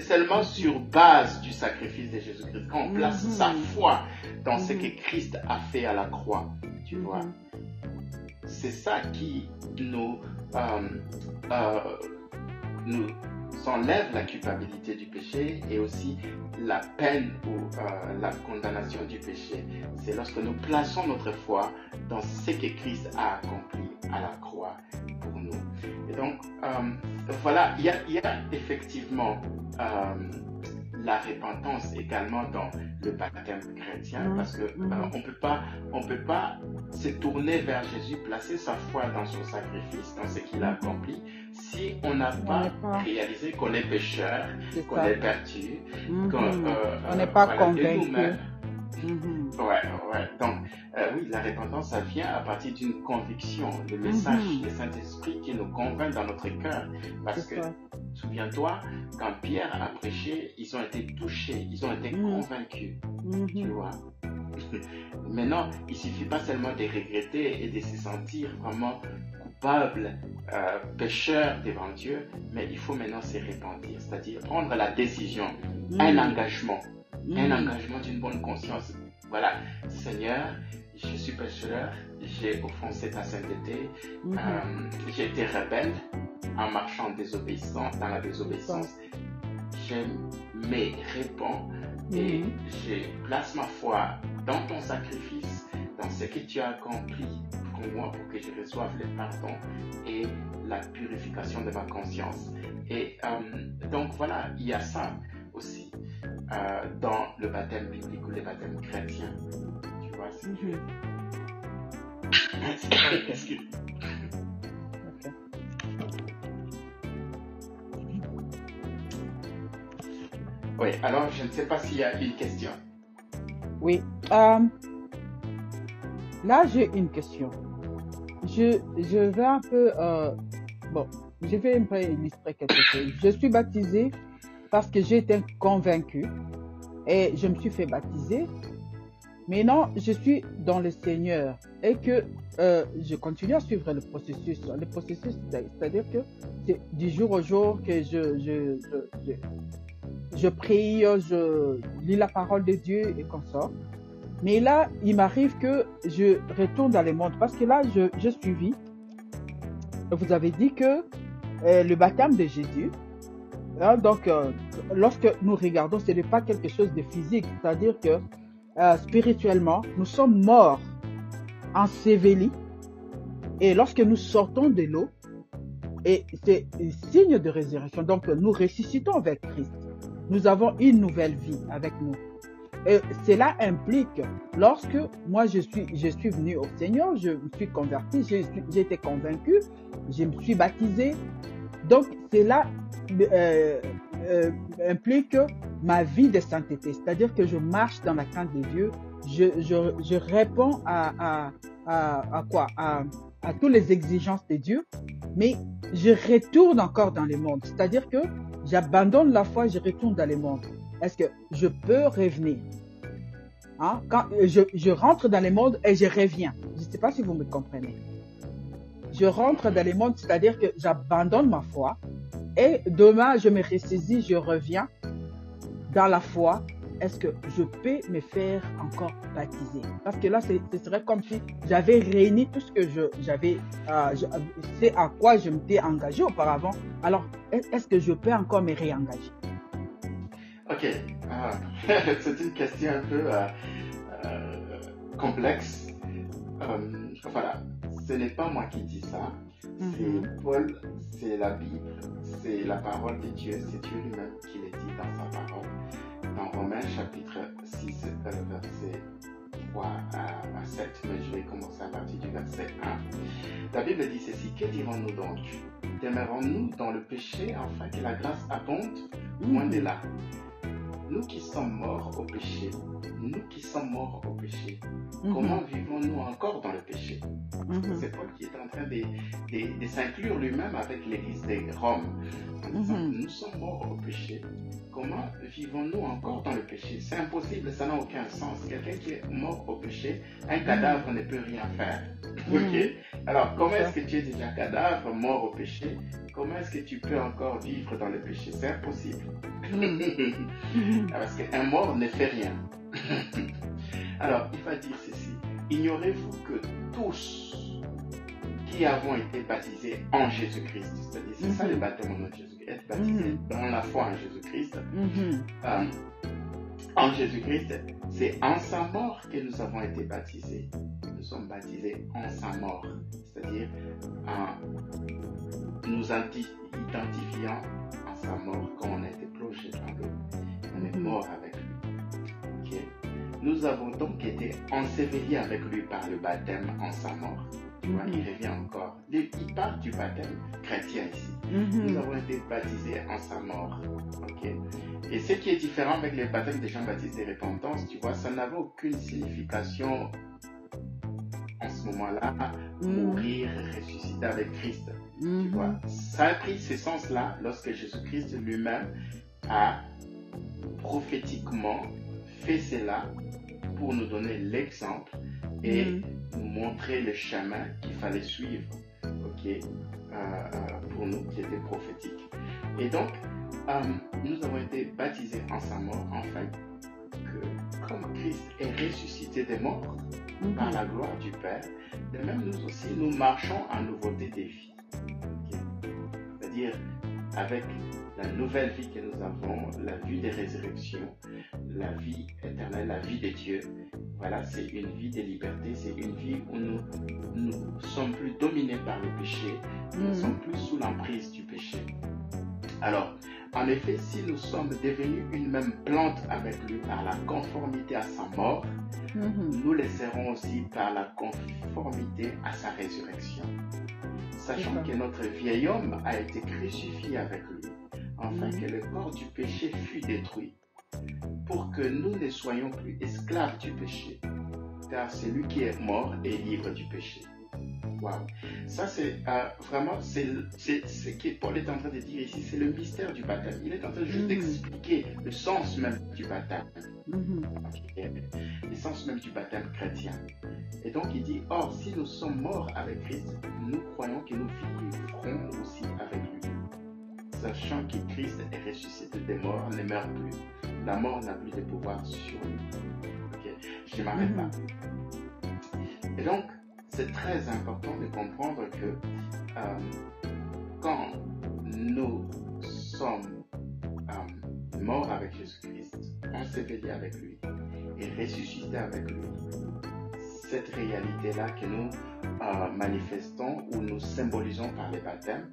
seulement sur base du sacrifice de Jésus-Christ qu'on place mhm. sa foi dans ce que mhm. Christ a fait à la croix. Tu vois. Mhm. C'est ça qui nous, euh, nous enlève la culpabilité du péché et aussi la peine ou la condamnation du péché. C'est lorsque nous plaçons notre foi dans ce que Christ a accompli à la croix pour nous. Et donc, euh, voilà, il y, a, effectivement euh, la repentance également dans le baptême chrétien mmh. parce que euh, on peut pas on peut pas se tourner vers Jésus placer sa foi dans son sacrifice dans ce qu'il a accompli si on n'a pas, réalisé qu'on est pécheur qu'on est perdu mmh. qu'on n'est pas convaincu Mhm. Ouais, ouais. Donc, euh, oui, la repentance, ça vient à partir d'une conviction, le message mhm. du Saint-Esprit qui nous convainc dans notre cœur. Parce que, souviens-toi, quand Pierre a prêché, ils ont été touchés, ils ont été mhm. convaincus. Tu vois? Maintenant, il suffit pas seulement de regretter et de se sentir vraiment coupable, euh, pécheur devant Dieu, mais il faut maintenant se repentir, c'est-à-dire prendre la décision, un engagement un mm. engagement d'une bonne conscience. Voilà, Seigneur, je suis pécheur, j'ai offensé ta sainteté, mm-hmm. euh, j'ai été rebelle en marchant désobéissant, dans la désobéissance. Je me réponds et mm-hmm. je place ma foi dans ton sacrifice, dans ce que tu as accompli pour moi, pour que je reçoive le pardon et la purification de ma conscience. Et euh, donc voilà, il y a ça aussi. Euh, dans le baptême biblique ou le baptême chrétien. Tu vois ce que... Oui, alors je ne sais pas s'il y a une question. Oui. Euh, là, j'ai une question. Je, je vais un peu... Euh, bon, je vais un peu illustrer quelque chose. Je suis baptisé parce que j'ai été convaincu et je me suis fait baptiser. Maintenant, je suis dans le Seigneur et que euh, je continue à suivre le processus. Le processus, c'est-à-dire que c'est du jour au jour que je, je, je, je, prie, je lis la parole de Dieu et ça. Mais là, il m'arrive que je retourne dans le monde parce que là, je, je suivis. Vous avez dit que euh, le baptême de Jésus, Hein, donc, euh, lorsque nous regardons, ce n'est pas quelque chose de physique, c'est-à-dire que euh, spirituellement, nous sommes morts enseveli. Et lorsque nous sortons de l'eau, et c'est un signe de résurrection. Donc nous ressuscitons avec Christ. Nous avons une nouvelle vie avec nous. Et cela implique, lorsque moi je suis, je suis venu au Seigneur, je me suis converti, j'ai été convaincu, je me suis baptisé. Donc cela euh, euh, implique ma vie de sainteté, c'est-à-dire que je marche dans la crainte de Dieu, je, je, je réponds à, à, à, quoi? À, à toutes les exigences de Dieu, mais je retourne encore dans le monde. C'est-à-dire que j'abandonne la foi, je retourne dans le monde. Est-ce que je peux revenir? Hein? Quand je, je, rentre dans le monde et je reviens. Je ne sais pas si vous me comprenez. Je rentre dans le monde, c'est-à-dire que j'abandonne ma foi et demain je me ressaisis, je reviens dans la foi est-ce que je peux me faire encore baptiser? Parce que là, ce serait comme si j'avais réuni tout ce que j'avais, euh, c'est à quoi je m'étais engagé auparavant. Alors, est-ce que je peux encore me réengager? Ok, ah, c'est une question un peu euh, euh, complexe. voilà, ce n'est pas moi qui dis ça. C'est mm-hmm. Paul, c'est la Bible, c'est la parole de Dieu, c'est Dieu lui-même qui le dit dans sa parole dans Romains chapitre 6, verset 3 à, 7, mais je vais commencer à partir du verset 1. La Bible dit ceci, que dirons-nous donc? Demeurons-nous dans le péché afin que la grâce abonde Loin de là. Nous qui sommes morts au péché, nous qui sommes morts au péché, mhm. comment vivons-nous encore dans le péché? Mhm. C'est Paul qui est en train de, de, s'inclure lui-même avec l'église de Rome. En disant, mhm. nous sommes morts au péché, comment vivons-nous encore dans le péché? C'est impossible, ça n'a aucun sens. Quelqu'un qui est mort au péché, un cadavre ne peut rien faire. Ok? Alors, comment est-ce que tu es déjà cadavre, mort au péché? Comment est-ce que tu peux encore vivre dans le péché? C'est impossible. Parce qu'un mort ne fait rien. Alors, il va dire ceci. Ignorez-vous que tous qui avons été baptisés en Jésus-Christ, c'est-à-dire c'est ça le baptême en nom de Jésus, être baptisé mhm. dans la foi en Jésus-Christ, mhm. euh, en Jésus-Christ, c'est en sa mort que nous avons été baptisés. Nous sommes baptisés en sa mort, c'est-à-dire en nous identifiant à sa mort quand on a été plongé dans l'eau. On est mhm. mort avec lui. Nous avons donc été ensevelis avec lui par le baptême en sa mort. Tu vois, il revient encore. Il parle du baptême chrétien ici. Mhm. Nous avons été baptisés en sa mort. ok Et ce qui est différent avec le baptême des gens baptisés repentance, tu vois, ça n'avait aucune signification en ce moment-là, mhm. mourir, ressusciter avec Christ. Tu mhm. vois, ça a pris ce sens-là lorsque Jésus-Christ lui-même a prophétiquement fait cela pour nous donner l'exemple et mm. nous montrer le chemin qu'il fallait suivre, ok, euh, euh, pour nous qui était prophétique. Et donc, euh, nous avons été baptisés en sa mort, enfin, que comme Christ est ressuscité des morts mm-hmm. par la gloire du Père, de même nous aussi, nous marchons en nouveauté des vies. C'est-à-dire, avec la nouvelle vie que nous avons, la vie des résurrections, la vie éternelle, la vie de Dieu. Voilà, c'est une vie de liberté, c'est une vie où nous ne sommes plus dominés par le péché, nous ne mm. sommes plus sous l'emprise du péché. Alors, en effet, si nous sommes devenus une même plante avec lui par la conformité à sa mort, mm-hmm. nous le serons aussi par la conformité à sa résurrection. Sachant que notre vieil homme a été crucifié avec lui, afin mm. que le corps du péché fût détruit pour que nous ne soyons plus esclaves du péché, car c'est lui qui est mort et libre du péché. Wow. Ça, c'est euh, vraiment, c'est ce que Paul est en train de dire ici, c'est le mystère du baptême. Il est en train juste mm-hmm. d'expliquer le sens même du baptême. Mm-hmm. Le sens même du baptême chrétien. Et donc, il dit, or, si nous sommes morts avec Christ, nous croyons que nous vivrons aussi avec lui sachant que Christ est ressuscité des morts, ne meurt plus. La mort n'a plus de pouvoir sur lui. Je ne m'arrête pas. Mhm. Et donc, c'est très important de comprendre que euh, quand nous sommes euh, morts avec Jésus-Christ, ensevelis avec lui et ressuscités avec lui, cette réalité-là que nous euh, manifestons ou nous symbolisons par les baptêmes,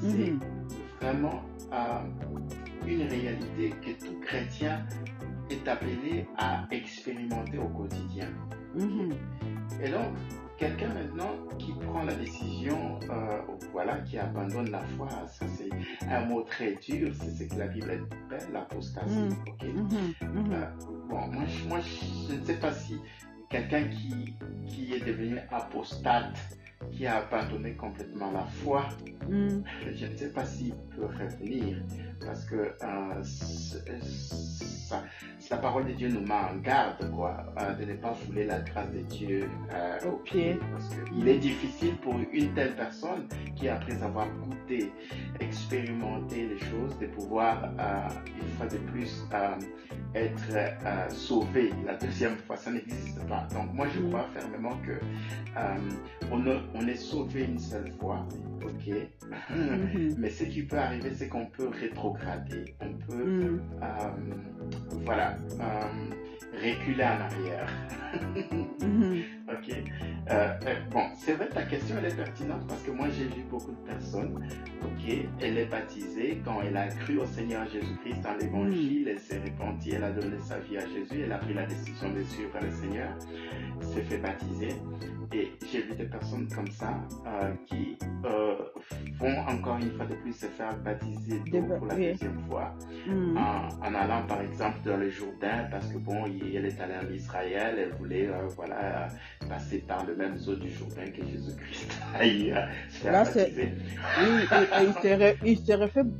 c'est Mhm. Vraiment une réalité que tout chrétien est appelé à expérimenter au quotidien. Mhm. Et donc, quelqu'un maintenant qui prend la décision, euh, voilà, qui abandonne la foi, ça c'est un mot très dur, c'est ce que la Bible appelle l'apostasie. Mm. ok? Mhm. Mhm. Euh, bon, moi, je- moi, je ne sais pas si quelqu'un qui, qui est devenu apostate, qui a abandonné complètement la foi, Mhm. je ne sais pas s'il peut revenir, parce que euh, c- la parole de Dieu nous met en garde, quoi, euh, de ne pas fouler la grâce de Dieu euh, Au pied. Parce qu'il est difficile pour une telle personne qui, après avoir goûté, expérimenté les choses, de pouvoir, euh, une fois de plus, euh, être euh, sauvé la deuxième fois. Ça n'existe pas. Donc moi, je Mm. crois fermement que euh, on, a- on est sauvé une seule fois, ok? Mhm. Mais ce qui peut arriver, c'est qu'on peut rétrograder, on peut, Mhm. euh, voilà, euh, reculer en arrière. Mhm. ok. Euh, bon, c'est vrai, ta question elle est pertinente parce que moi j'ai vu beaucoup de personnes. Ok, elle est baptisée quand elle a cru au Seigneur Jésus-Christ dans l'Évangile, elle s'est repentie, elle a donné sa vie à Jésus, elle a pris la décision de suivre le Seigneur, s'est fait baptiser. Et j'ai vu des personnes comme ça qui vont encore une fois de plus se faire baptiser pour la. Deuxième fois Mhm. en, en allant par exemple dans le Jourdain parce que bon, elle est allée en Israël, elle voulait euh, voilà euh, passer par le même eau du Jourdain que Jésus-Christ a eu à se faire Là, c'est-. Oui, il s'est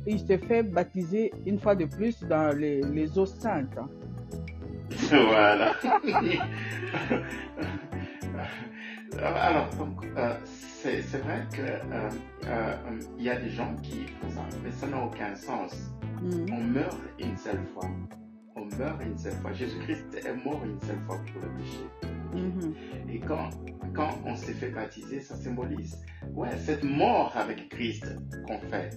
il s'est fait baptiser une fois de plus dans les, les eaux saintes. hein. voilà. Alors, donc, euh, c'est vrai que euh, euh, y a des gens qui font ça, mais ça n'a aucun sens. Mhm. On meurt une seule fois. On meurt une seule fois. Jésus-Christ est mort une seule fois pour le péché. Mhm. Et quand, quand on s'est fait baptiser, ça symbolise ouais, cette mort avec Christ qu'on fait.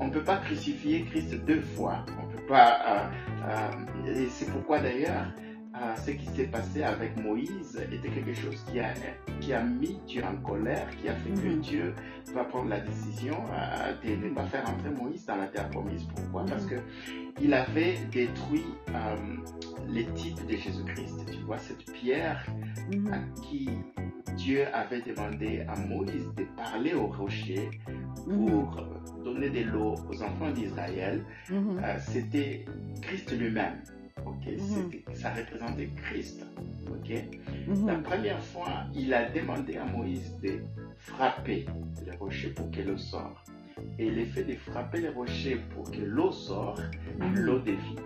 On ne peut pas crucifier Christ deux fois. On peut pas. euh, euh, et c'est pourquoi d'ailleurs, euh, ce qui s'est passé avec Moïse était quelque chose qui a, qui a mis Dieu en colère, qui a fait que Mhm. Dieu va prendre la décision euh, de ne pas faire entrer Moïse dans la terre promise. Pourquoi? Parce Mhm. que il avait détruit euh, les types de Jésus-Christ. Tu vois, cette pierre Mhm. à qui Dieu avait demandé à Moïse de parler au rocher pour donner de l'eau aux enfants d'Israël, euh, c'était Christ lui-même. Ok, Mhm. Ça représentait Christ. Ok, la Mhm. première fois, il a demandé à Moïse de frapper le rocher pour que l'eau sorte. Et l'effet de frapper le rocher pour que l'eau sorte, Mhm. l'eau de vie,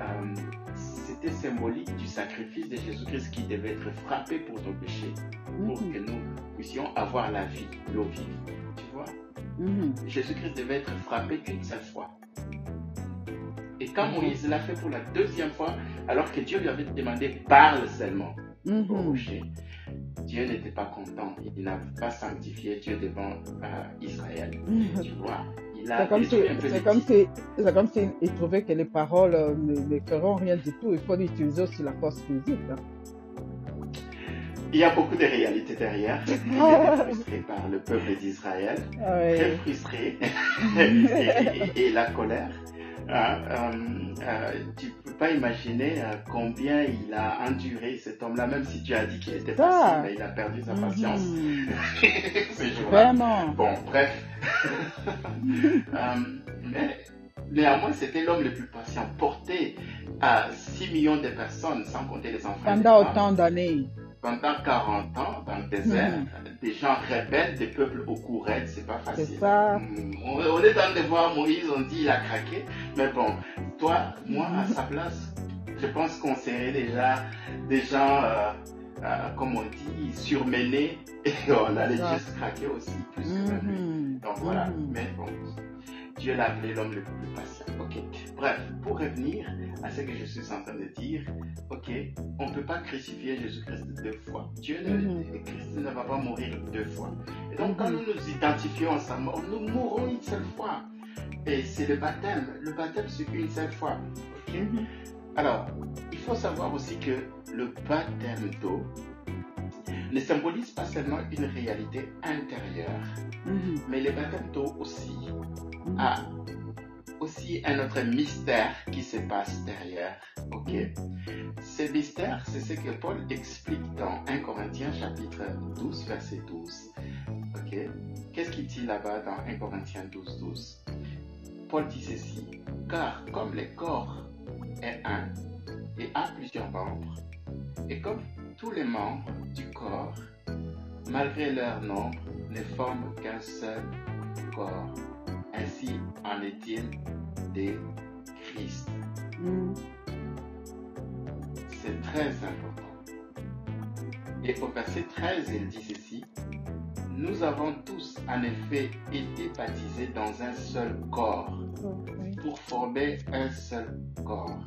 euh, c'était symbolique du sacrifice de Jésus-Christ qui devait être frappé pour nos péchés, pour Mhm. que nous puissions avoir la vie, l'eau vive. Tu vois Mhm. Jésus-Christ devait être frappé qu'une seule fois. Et quand Mhm. Moïse l'a fait pour la deuxième fois, alors que Dieu lui avait demandé parle seulement au Mhm. rocher, Dieu n'était pas content. Il n'a pas sanctifié Dieu devant euh, Israël. Mhm. Tu vois Il a C'est comme si, comme si, comme s'il il trouvait que les paroles euh, ne, ne feront rien du tout. Il faut utiliser aussi la force physique. hein. Il y a beaucoup de réalités derrière. Il était frustré par le peuple d'Israël, Ah très ouais. frustré, et, et- et la colère. Hein, euh, euh, tu peux pas imaginer euh, combien il a enduré cet homme-là, même si tu as dit qu'il était facile, mais il a perdu sa patience Mhm. ce jour-là. Vraiment. Bon, bref. Euh, mais néanmoins, c'était l'homme le plus patient, porté à 6 millions de personnes, sans compter les enfants. Pendant autant d'années. Pendant 40 ans dans le désert, des gens rebelles, des peuples au courant, c'est pas facile. C'est ça. Mm, On, on est dans de voir Moïse, on dit il a craqué, mais bon, toi, moi, à sa place, je pense qu'on serait déjà des gens, euh, euh, comme on dit, surmenés, et on allait juste craquer aussi, plus que lui. Donc voilà, mais bon, Dieu l'a appelé l'homme le plus patient. Ok, bref, pour revenir à ce que je suis en train de dire, ok, on ne peut pas crucifier Jésus-Christ deux fois. Dieu ne, Mhm. Christ ne va pas mourir deux fois. Et donc quand nous nous identifions à sa mort, nous mourrons une seule fois. Et c'est le baptême. Le baptême, c'est une seule fois. Mhm. Alors, il faut savoir aussi que le baptême d'eau, ne symbolise pas seulement une réalité intérieure, Mhm. mais le baptême d'eau aussi a aussi un autre mystère qui se passe derrière. Ok? Ce mystère, c'est ce que Paul explique dans 1 Corinthiens chapitre 12, verset 12. Ok? Qu'est-ce qu'il dit là-bas dans 1 Corinthiens 12, 12 Paul dit ceci. Car comme le corps est un et a plusieurs membres, et comme tous les membres du corps, malgré leur nombre, ne forment qu'un seul corps. Ainsi en est-il de Christ. C'est très important. Et au verset 13, il dit ceci. Nous avons tous en effet été baptisés dans un seul corps pour former un seul corps.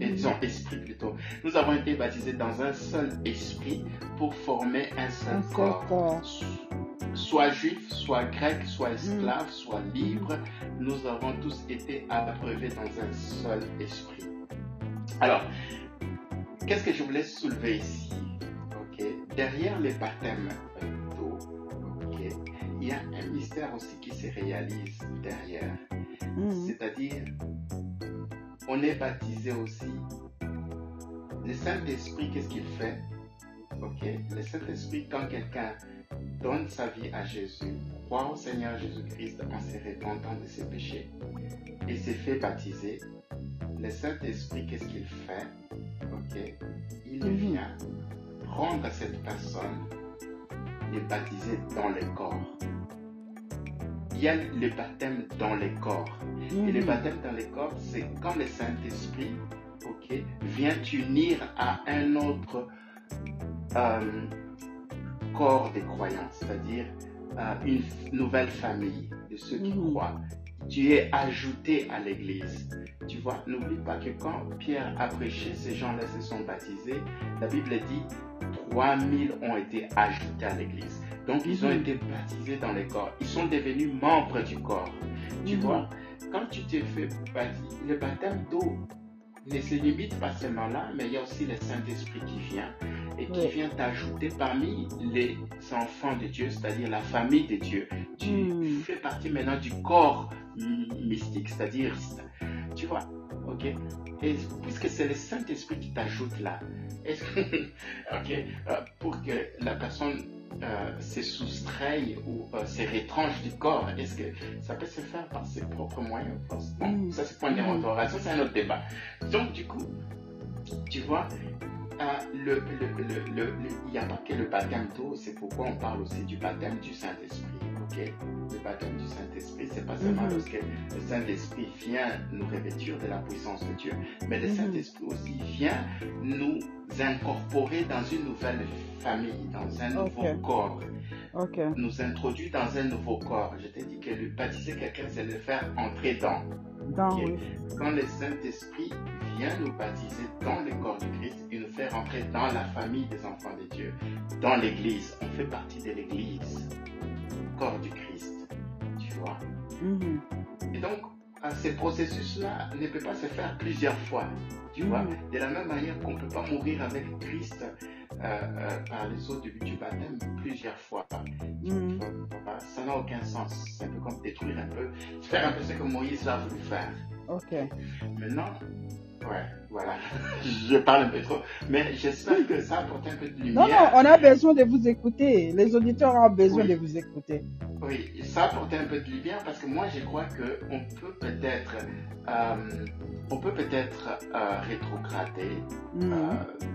Et disons esprit plutôt. Nous avons été baptisés dans un seul esprit pour former un seul Un corps. corps. Soit juif, soit grec, soit esclave, soit libre, nous avons tous été abreuvés dans un seul esprit. Alors, qu'est-ce que je voulais soulever ici? Ok, Derrière les baptêmes d'eau, ok, il y a un mystère aussi qui se réalise derrière. Mhm. C'est-à-dire, on est baptisé aussi. Le Saint-Esprit, qu'est-ce qu'il fait? Ok, le Saint-Esprit, quand quelqu'un donne sa vie à Jésus, croit au Seigneur Jésus-Christ en se repentant de ses péchés et s'est fait baptiser, le Saint-Esprit, qu'est-ce qu'il fait? Ok, il Mhm. vient prendre cette personne et baptiser dans le corps. Il y a le baptême dans le corps. Et le Mhm. baptême dans le corps, c'est quand le Saint-Esprit vient unir à un autre euh, corps de croyants, c'est-à-dire euh, une nouvelle famille de ceux qui Mhm. croient. Tu es ajouté à l'Église. Tu vois, n'oublie pas que quand Pierre a prêché, ces gens-là se sont baptisés. La Bible dit 3000 ont été ajoutés à l'Église. Donc ils ont Mhm. été baptisés dans le corps. Ils sont devenus membres du corps. Tu Mhm. vois, quand tu t'es fait baptiser, le baptême d'eau ne se limite pas seulement là, mais il y a aussi le Saint-Esprit qui vient et qui Oui. vient t'ajouter parmi les enfants de Dieu, c'est-à-dire la famille de Dieu. Tu Mhm. fais partie maintenant du corps mystique, c'est-à-dire, tu vois, ok? Et puisque c'est le Saint-Esprit qui t'ajoute là, est-ce que, ok, euh, pour que la personne euh, se soustraye ou euh, se retranche du corps, est-ce que ça peut se faire par ses propres moyens Bon, Mhm. ça c'est point de c'est un autre débat. Donc du coup, tu vois, euh, le, le, le, le- le- il n'y a pas que le baptême d'eau, c'est pourquoi on parle aussi du baptême du Saint-Esprit. Le baptême du Saint-Esprit, c'est pas seulement Mhm. lorsque le Saint-Esprit vient nous revêtir de la puissance de Dieu, mais le Mhm. Saint-Esprit aussi vient nous incorporer dans une nouvelle famille, dans un nouveau corps, Ok. nous introduit dans un nouveau corps. Je t'ai dit que le baptiser quelqu'un, c'est le faire entrer dans. Dans, oui. Quand le Saint-Esprit vient nous baptiser dans le corps du Christ, il nous fait rentrer dans la famille des enfants de Dieu, dans l'Église. On fait partie de l'Église, corps du Christ. Tu vois Mhm. Et donc, euh, ce processus-là ne peut pas se faire plusieurs fois. Tu vois Mhm. De la même manière qu'on ne peut pas mourir avec Christ euh, euh, par les eaux du, du baptême plusieurs fois. Mhm. Ça n'a aucun sens. C'est un peu comme détruire un peu, faire un peu ce que Moïse a voulu faire. Ok. Maintenant, ouais, voilà. Je parle un peu trop, mais j'espère que ça apporte un peu de lumière. Non, non, on a besoin de vous écouter. Les auditeurs ont besoin Oui. de vous écouter. Oui, ça apporte un peu de lumière parce que moi je crois que on peut peut-être, euh, on peut peut-être euh, rétrograder, Mhm. euh,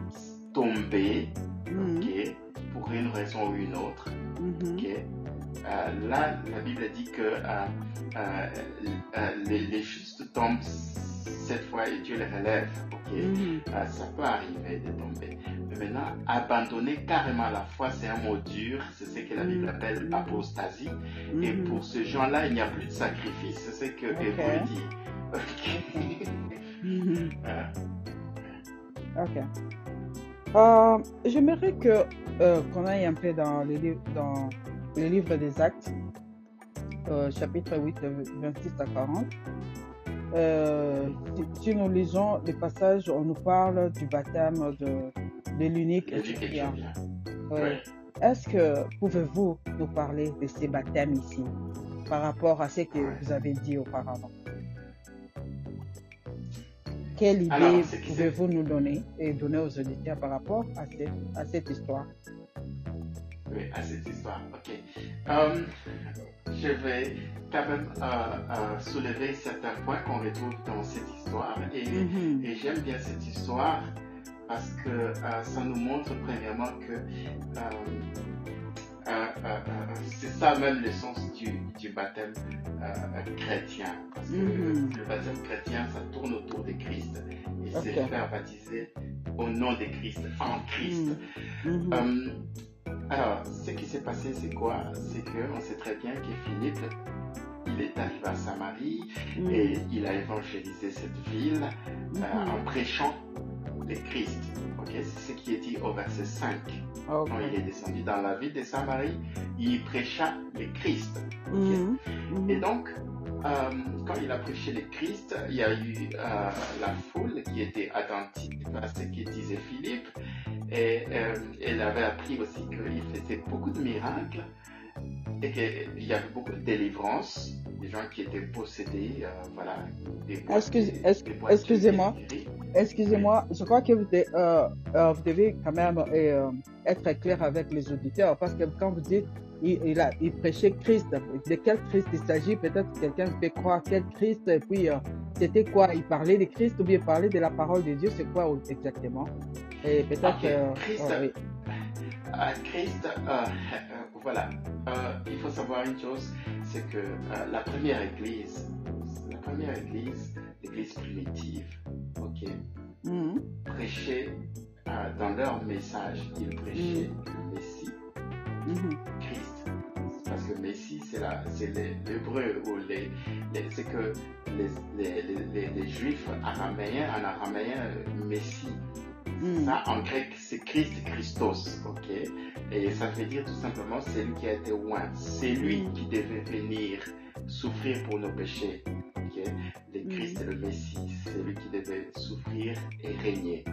tomber, Mhm. ok, pour une raison ou une autre, Mhm. ok. Euh, là, la Bible dit que euh, euh, les, les justes tombent cette fois et Dieu les relève, ok? Mhm. Ça peut arriver de tomber. Mais maintenant, abandonner carrément la foi, c'est un mot dur. C'est ce que la Bible Mhm. appelle apostasie. Et Mhm. pour ce gens-là, il n'y a plus de sacrifice. C'est ce que Ok. Hébreu dit. Ok. Euh, Ok. Euh, J'aimerais que euh, qu'on aille un peu dans le livre, dans le livre des Actes, euh, chapitre 8, de 26 à 40. Euh, si, si nous lisons le passage, on nous parle du baptême de, de l'unique étudiant. Ouais. Est-ce que pouvez-vous nous parler de ces baptêmes ici par rapport à ce que vous avez dit auparavant? Quelle idée pouvez-vous nous donner et donner aux auditeurs par rapport à cette, à cette histoire? À cette histoire, ok? Euh, je vais quand même euh, euh, soulever certains points qu'on retrouve dans cette histoire et, mm-hmm. et j'aime bien cette histoire parce que euh, ça nous montre premièrement que c'est ça même le sens du, baptême chrétien. Parce que mm-hmm. le baptême chrétien, ça tourne autour de Christ et c'est faire baptiser au nom de Christ, en Christ. Mm-hmm. Alors, ce qui s'est passé, c'est quoi? C'est qu'on sait très bien que Philippe il est arrivé à Samarie et il a évangélisé cette ville mm-hmm. en prêchant le Christ. C'est ce qui est dit au verset 5. Quand il est descendu dans la ville de Samarie, il prêcha le Christ. Mhm. Mhm. Et donc, euh, quand il a prêché le Christ, il y a eu euh, la foule qui était attentive à ce que disait Philippe. Et euh, elle avait appris aussi qu'il faisait beaucoup de miracles et qu'il y avait beaucoup de délivrance, des gens qui étaient possédés, voilà. Excusez-moi. Excusez-moi, je crois que vous, devez, euh, euh, vous devez quand même euh, être clair avec les auditeurs parce que quand vous dites il, a, il prêchait Christ, de quel Christ il s'agit Peut-être quelqu'un peut croire quel Christ, et puis c'était quoi? Il parlait de Christ ou bien il parlait de la parole de Dieu, c'est quoi exactement? Et peut-être. Christ, oh, Christ voilà, il faut savoir une chose, c'est que la première église, la première église, l'église primitive, ok, mm prêchaient euh, dans leur message, ils prêchaient mm. le Messie, mm-hmm. Christ. Parce que Messie, c'est l'hébreu ou les, c'est que les, les, juifs araméens, en araméen, Messie. Mm. Ça, en grec, c'est Christ, Christos, ok? Et ça veut dire tout simplement, c'est lui qui a été oint, c'est lui mm. qui devait venir souffrir pour nos péchés. Le Christ est le Messie, c'est lui qui devait souffrir et régner.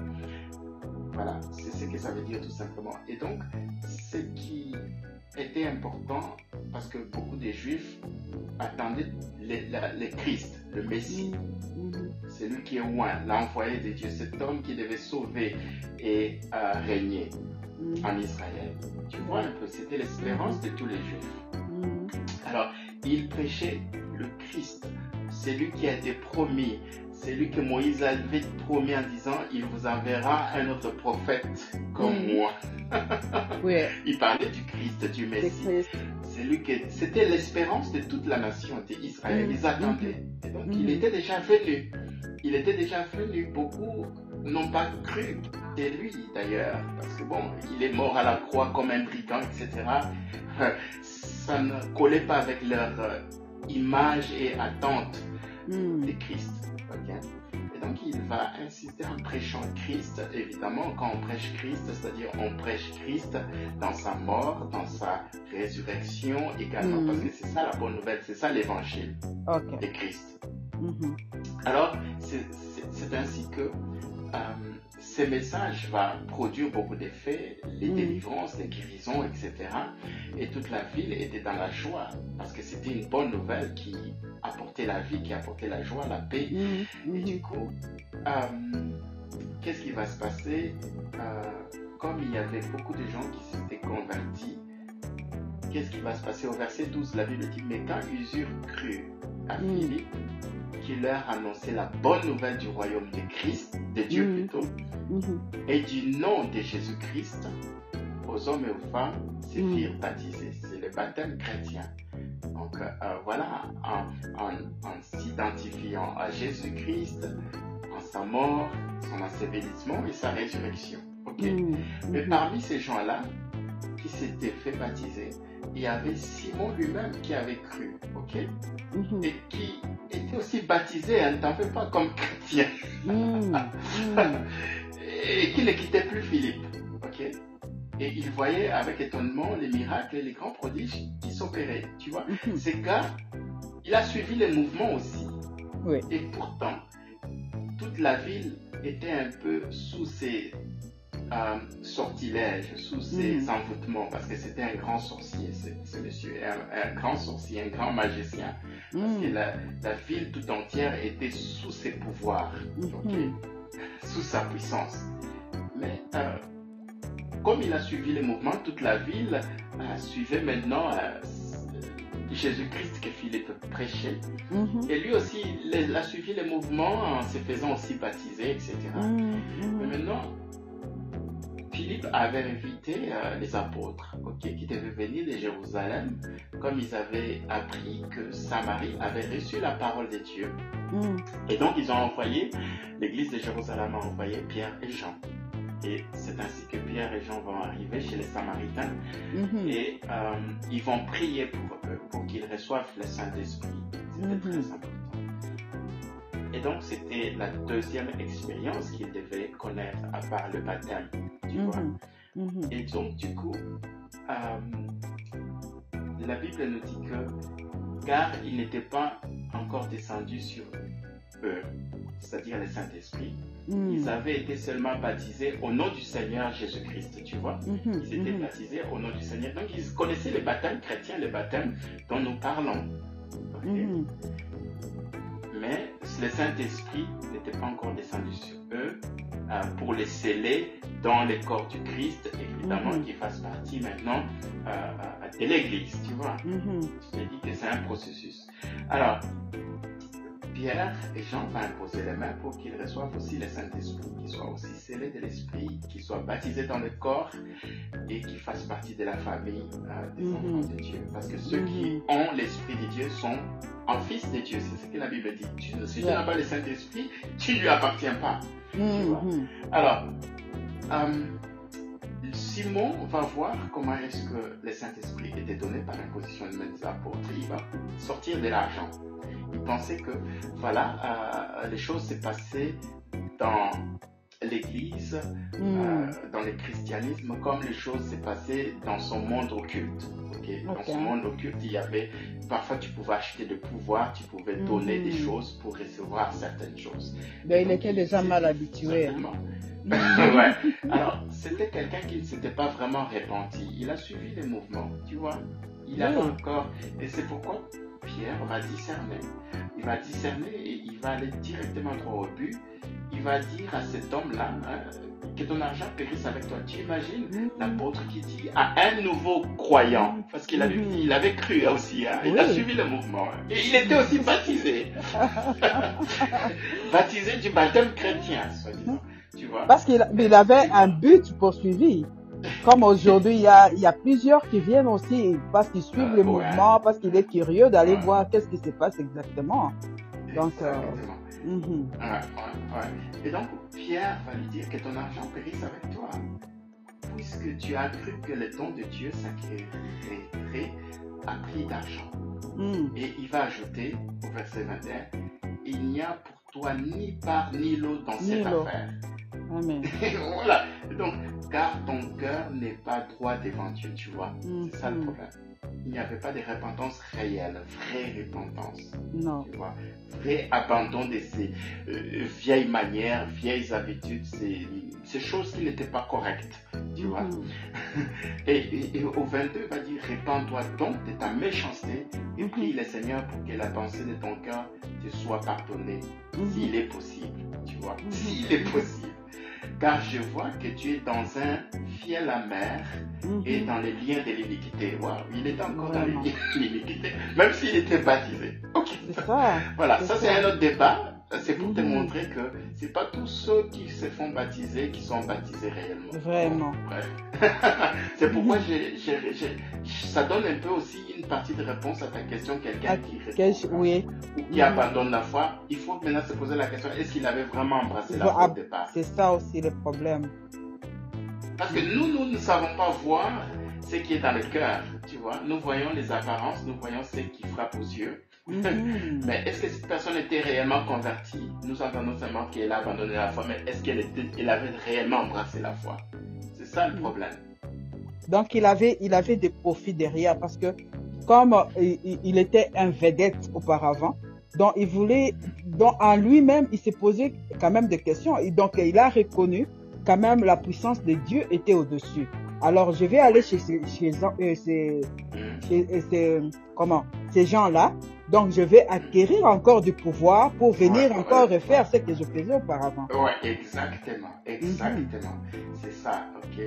Voilà, c'est ce que ça veut dire tout simplement. Et donc, ce qui était important, parce que beaucoup de Juifs attendaient le, Christ, le Messie. C'est lui qui est loin, l'envoyé de Dieu, cet homme qui devait sauver et euh, régner en Israël. Tu vois un peu, c'était l'espérance de tous les Juifs. Alors, il prêchait le Christ, c'est lui qui a été promis. C'est lui que Moïse avait promis en disant, il vous enverra un autre prophète comme mm. moi. oui. Il parlait du Christ, du Messie. C'est lui que, c'était l'espérance de toute la nation d'Israël. Mm. Ils attendaient. Et donc, il mm. était déjà venu. Il était déjà venu. Beaucoup n'ont pas cru. C'est lui d'ailleurs. Parce que bon, il est mort à la croix comme un brigand, etc. Ça ne collait pas avec leur euh, image et attente de Christ. Et donc il va insister en prêchant Christ, évidemment, quand on prêche Christ, c'est-à-dire on prêche Christ dans sa mort, dans sa résurrection également, hmm. parce que c'est ça la bonne nouvelle, c'est ça l'évangile de Christ. Hmm. Alors, c'est ainsi que euh, ce message va produire beaucoup d'effets, les délivrances, les guérisons, etc. Et toute la ville était dans la joie parce que c'était une bonne nouvelle qui apportait la vie, qui apportait la joie, la paix. Mm. Et du coup, euh, qu'est-ce qui va se passer euh, Comme il y avait beaucoup de gens qui s'étaient convertis, qu'est-ce qui va se passer Au verset 12, la Bible dit, mais quand ils eurent cru à. Philippe, qui leur annonçait la bonne nouvelle du royaume de Christ, de Dieu mm. plutôt, mm-hmm. et du nom de Jésus-Christ, aux hommes et aux femmes se mm. firent baptiser. C'est le baptême chrétien. Donc euh, voilà, en, s'identifiant à Jésus-Christ, en sa mort, son ensevelissement et sa résurrection. ok mm. Mais mm-hmm. parmi ces gens-là qui s'étaient fait baptiser, il y avait Simon lui-même qui avait cru, ok mm-hmm. Et qui était aussi baptisé, hein, t'en fais pas comme chrétien. Mm. et qui ne quittait plus Philippe, ok? Et il voyait avec étonnement les miracles et les grands prodiges qui s'opéraient, tu vois? Gars, il a suivi les mouvements aussi. Et pourtant, toute la ville était un peu sous ses euh, sortilèges, sous ses Mhm. envoûtements, parce que c'était un grand sorcier, ce, monsieur, un, un grand sorcier, un grand magicien. Parce que Mhm. la, la ville tout entière était sous ses pouvoirs, Mhm. sous sa puissance. Mais euh, comme il a suivi les mouvements, toute la ville euh, suivait maintenant euh, Jésus-Christ que Philippe prêchait. Mhm. Et lui aussi, il a suivi les mouvements en se faisant aussi baptiser, etc. Mhm. Mais maintenant, Philippe avait invité euh, les apôtres qui devaient venir de Jérusalem, comme ils avaient appris que Samarie avait reçu la parole de Dieu. Mhm. Et donc, ils ont envoyé, l'église de Jérusalem a envoyé Pierre et Jean. Et c'est ainsi que Pierre et Jean vont arriver chez les Samaritains Mhm. et euh, ils vont prier pour eux, pour qu'ils reçoivent le Saint-Esprit. C'était Mhm. très important. Et donc, c'était la deuxième expérience qu'ils devaient connaître à part le baptême, tu vois. Mhm. Mhm. Et donc, du coup, euh, la Bible nous dit que, car il n'était pas encore descendu sur eux, c'est-à-dire le Saint-Esprit, Mhm. ils avaient été seulement baptisés au nom du Seigneur Jésus-Christ, tu vois. Mhm. Ils étaient baptisés au nom du Seigneur. Donc, ils connaissaient le baptême chrétien, le baptême dont nous parlons. Mais le Saint-Esprit n'était pas encore descendu sur eux euh, pour les sceller dans le corps du Christ, évidemment, Mhm. qui fassent partie maintenant euh, euh, de l'Église, tu vois. Mhm. Je te dis que c'est un processus. Alors, Pierre et Jean vont imposer les mains pour qu'ils reçoivent aussi le Saint-Esprit, qu'ils soient aussi scellés de l'Esprit, qu'ils soient baptisés dans le corps et qu'ils fassent partie de la famille euh, des Mhm. enfants de Dieu. Parce que ceux qui Mhm. ont l'Esprit de Dieu sont en fils de Dieu. C'est ce que la Bible dit. Si tu n'as pas le Saint-Esprit, tu ne lui appartiens pas. vois. Mhm. Alors, euh, Simon va voir comment est-ce que le Saint-Esprit était donné par l'imposition de main des apôtres. Il va sortir de l'argent. Il pensait que, voilà, euh, les choses s'est passées dans l'Église, euh, Mhm. dans le christianisme, comme les choses s'est passées dans son monde occulte. ok? Dans son monde occulte, il y avait, parfois tu pouvais acheter de pouvoir, tu pouvais donner des Mhm. choses pour recevoir certaines choses. Ben, il était déjà mal habitué. hein. ouais. Alors, c'était quelqu'un qui ne s'était pas vraiment repenti. Il a suivi les mouvements, tu vois. Il avait Oui. encore. Et c'est pourquoi Pierre va discerner. Il va discerner et il va aller directement droit au but. Il va dire à cet homme-là hein, que ton argent périsse avec toi. Tu imagines Mhm. l'apôtre qui dit à un nouveau croyant, parce qu'il avait, il avait cru aussi, hein, il a suivi le mouvement. hein. Et il était aussi baptisé. baptisé du baptême chrétien, soi-disant. Parce qu'il il avait un but poursuivi. Comme aujourd'hui, il y a, il y a plusieurs qui viennent aussi parce qu'ils suivent Euh, les ouais. mouvements, parce qu'il est curieux d'aller Ouais. voir qu'est-ce qui se passe exactement. donc, euh, Exactement. Mhm. Ouais. Et donc, Pierre va lui dire que ton argent périsse avec toi, puisque tu as cru que le don de Dieu s'acquérirait à prix d'argent. Mhm. Et il va ajouter au verset 21, il n'y a pour toi ni part ni lot dans Ni cette affaire. Amen. Voilà. Donc, car ton cœur n'est pas droit devant Dieu, tu vois. C'est ça le Mhm. problème. Il n'y avait pas de repentance réelle, vraie repentance Non. tu vois, vrai abandon de ces euh, vieilles manières, vieilles habitudes, ces, ces choses qui n'étaient pas correctes, tu vois. Mhm. Et, et- et au 22, il va dire, répands-toi donc de ta méchanceté et Mhm. prie le Seigneur pour que la pensée de ton cœur te soit pardonnée, Mhm. s'il est possible, tu vois, s'il est possible. Car je vois que tu es dans un fiel amer et Mhm. dans les liens de l'iniquité. Waouh, il était encore dans les liens de l'iniquité, même s'il était baptisé. Ok. C'est ça. Voilà, ça. c'est un autre débat. C'est pour te Mhm. montrer que c'est pas tous ceux qui se font baptiser qui sont baptisés réellement. Vraiment. C'est pourquoi j'ai- j'ai- ça donne un peu aussi une partie de réponse à ta question. Quelqu'un qui répond Oui, ou qui Mhm. abandonne la foi, il faut maintenant se poser la question est-ce qu'il avait vraiment embrassé la foi au départ? c'est ça aussi le problème. Parce que nous, nous ne savons pas voir ce qui est dans le cœur. Tu vois, nous voyons les apparences, nous voyons ce qui frappe aux yeux. Mhm. Mais est-ce que cette personne était réellement convertie? Nous entendons seulement qu'elle a abandonné la foi, mais est-ce qu'elle avait réellement embrassé la foi? C'est ça le problème. Donc il avait, il avait des profits derrière parce que comme euh, il, il était un vedette auparavant, donc il voulait, donc en lui-même, il s'est posé quand même des questions. Et donc il a reconnu quand même la puissance de Dieu était au-dessus. Alors je vais aller chez chez, euh, ces, Mhm. chez- euh, ces- comment, ces gens-là. Donc je vais acquérir encore du pouvoir pour venir Ouais, encore ouais. refaire ce que je faisais auparavant. Ouais, exactement, exactement. C'est ça, ok?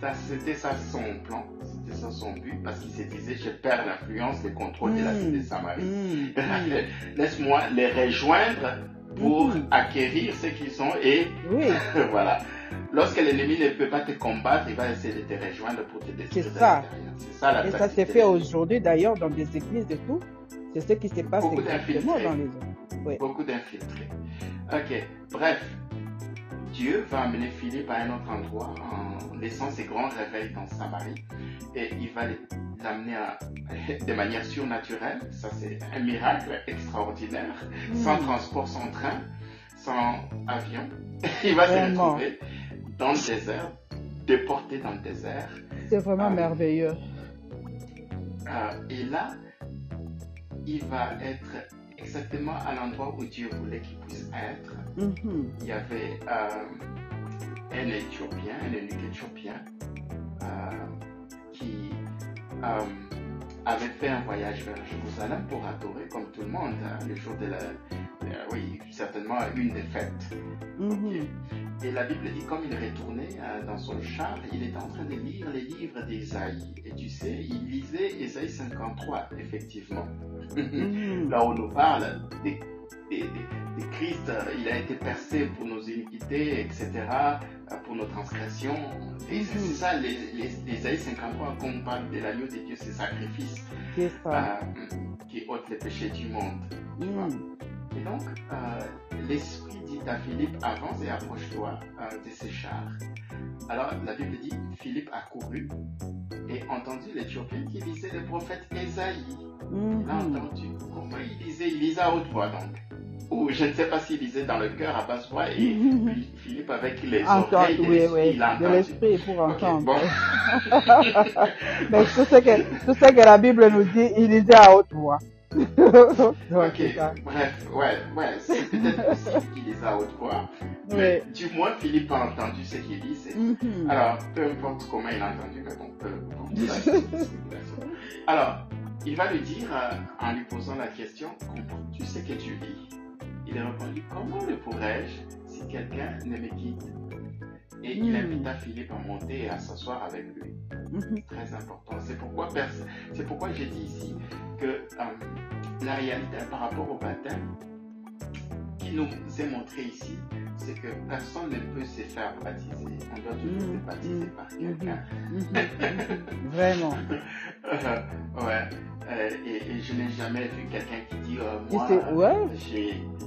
Ça, c'était ça son plan, c'était ça son but, parce qu'il se disait, je perds l'influence, le contrôle de la ville de. Samarie. Mm. Laisse-moi les rejoindre pour Mhm. acquérir ce qu'ils sont et Oui, voilà. Lorsque l'ennemi ne peut pas te combattre, il va essayer de te rejoindre pour te détruire. C'est ça. C'est ça la et ça s'est fait aujourd'hui d'ailleurs dans des églises et tout. C'est ce qui se passe Beaucoup exactement d'infiltrés. dans les. Oui. Beaucoup d'infiltrés. Ok, bref. Dieu va amener Philippe à un autre endroit en laissant ses grands réveils dans Samarie et il va l'amener de manière surnaturelle. Ça, c'est un miracle extraordinaire. Sans Mm. transport, sans train, sans avion. Il va se Vraiment. retrouver dans le désert, déporté dans le désert. C'est vraiment Ah. merveilleux. Euh, et là, il va être exactement à l'endroit où Dieu voulait qu'il puisse être. Mhm. il y avait euh, un Éthiopien, un eunuque éthiopien, euh, qui euh, avait fait un voyage vers Jérusalem pour adorer comme tout le monde hein, le jour de la, oui, certainement une des fêtes. Mhm. Et la Bible dit comme il retournait euh, dans son char, il était en train de lire les livres d'Ésaïe. Et tu sais, il lisait Ésaïe 53, effectivement. Mhm. Là, on nous parle des, des, des- des Christ, euh, il a été percé pour nos iniquités, etc., euh, pour nos transgressions. Et c'est c'est ça, les, les, les Ésaïe 53, quand on parle de l'agneau de Dieu, c'est sacrifice euh, qui ôte les péchés du monde. tu vois. Mhm. Et donc, euh, l'Esprit dit à Philippe, avance et approche-toi de ces chars. Alors, la Bible dit, Philippe a couru et entendu l'Éthiopien qui lisait le prophèt Ésaïe. Il a Mhm. entendu. Comment il lisait Il lisait à haute voix donc. Ou je ne sais pas s'il lisait dans le cœur à basse voix et Philippe avec les oreilles oui, oui, il a de l'esprit pour entendre. bon. Mais tout ce, que, tout ce que la Bible nous dit, il lisait à haute voix. Ok, bref, ouais, ouais, c'est peut-être possible qu'il lisait à haute voix, mais du moins Philippe a entendu ce qu'il lisait. Mhm. Alors, peu importe comment il a entendu, mais bon, peu importe. Alors, il va lui dire, euh, en lui posant la question, comment tu sais que tu lis Il a répondu, comment le pourrais-je si quelqu'un ne me quitte? Et il Hmm. invita Philippe à monter et à s'asseoir avec lui. Mhm. Très important. C'est pourquoi, c'est pourquoi j'ai dit ici que euh, la réalité par rapport au baptême qui nous est montré ici, c'est que personne ne peut se faire baptiser. On doit toujours Mm, se baptiser mm, par quelqu'un. Mhm. Mhm. Vraiment. Euh, ouais. Euh, et, et je n'ai jamais vu quelqu'un qui dit euh, moi, ouais.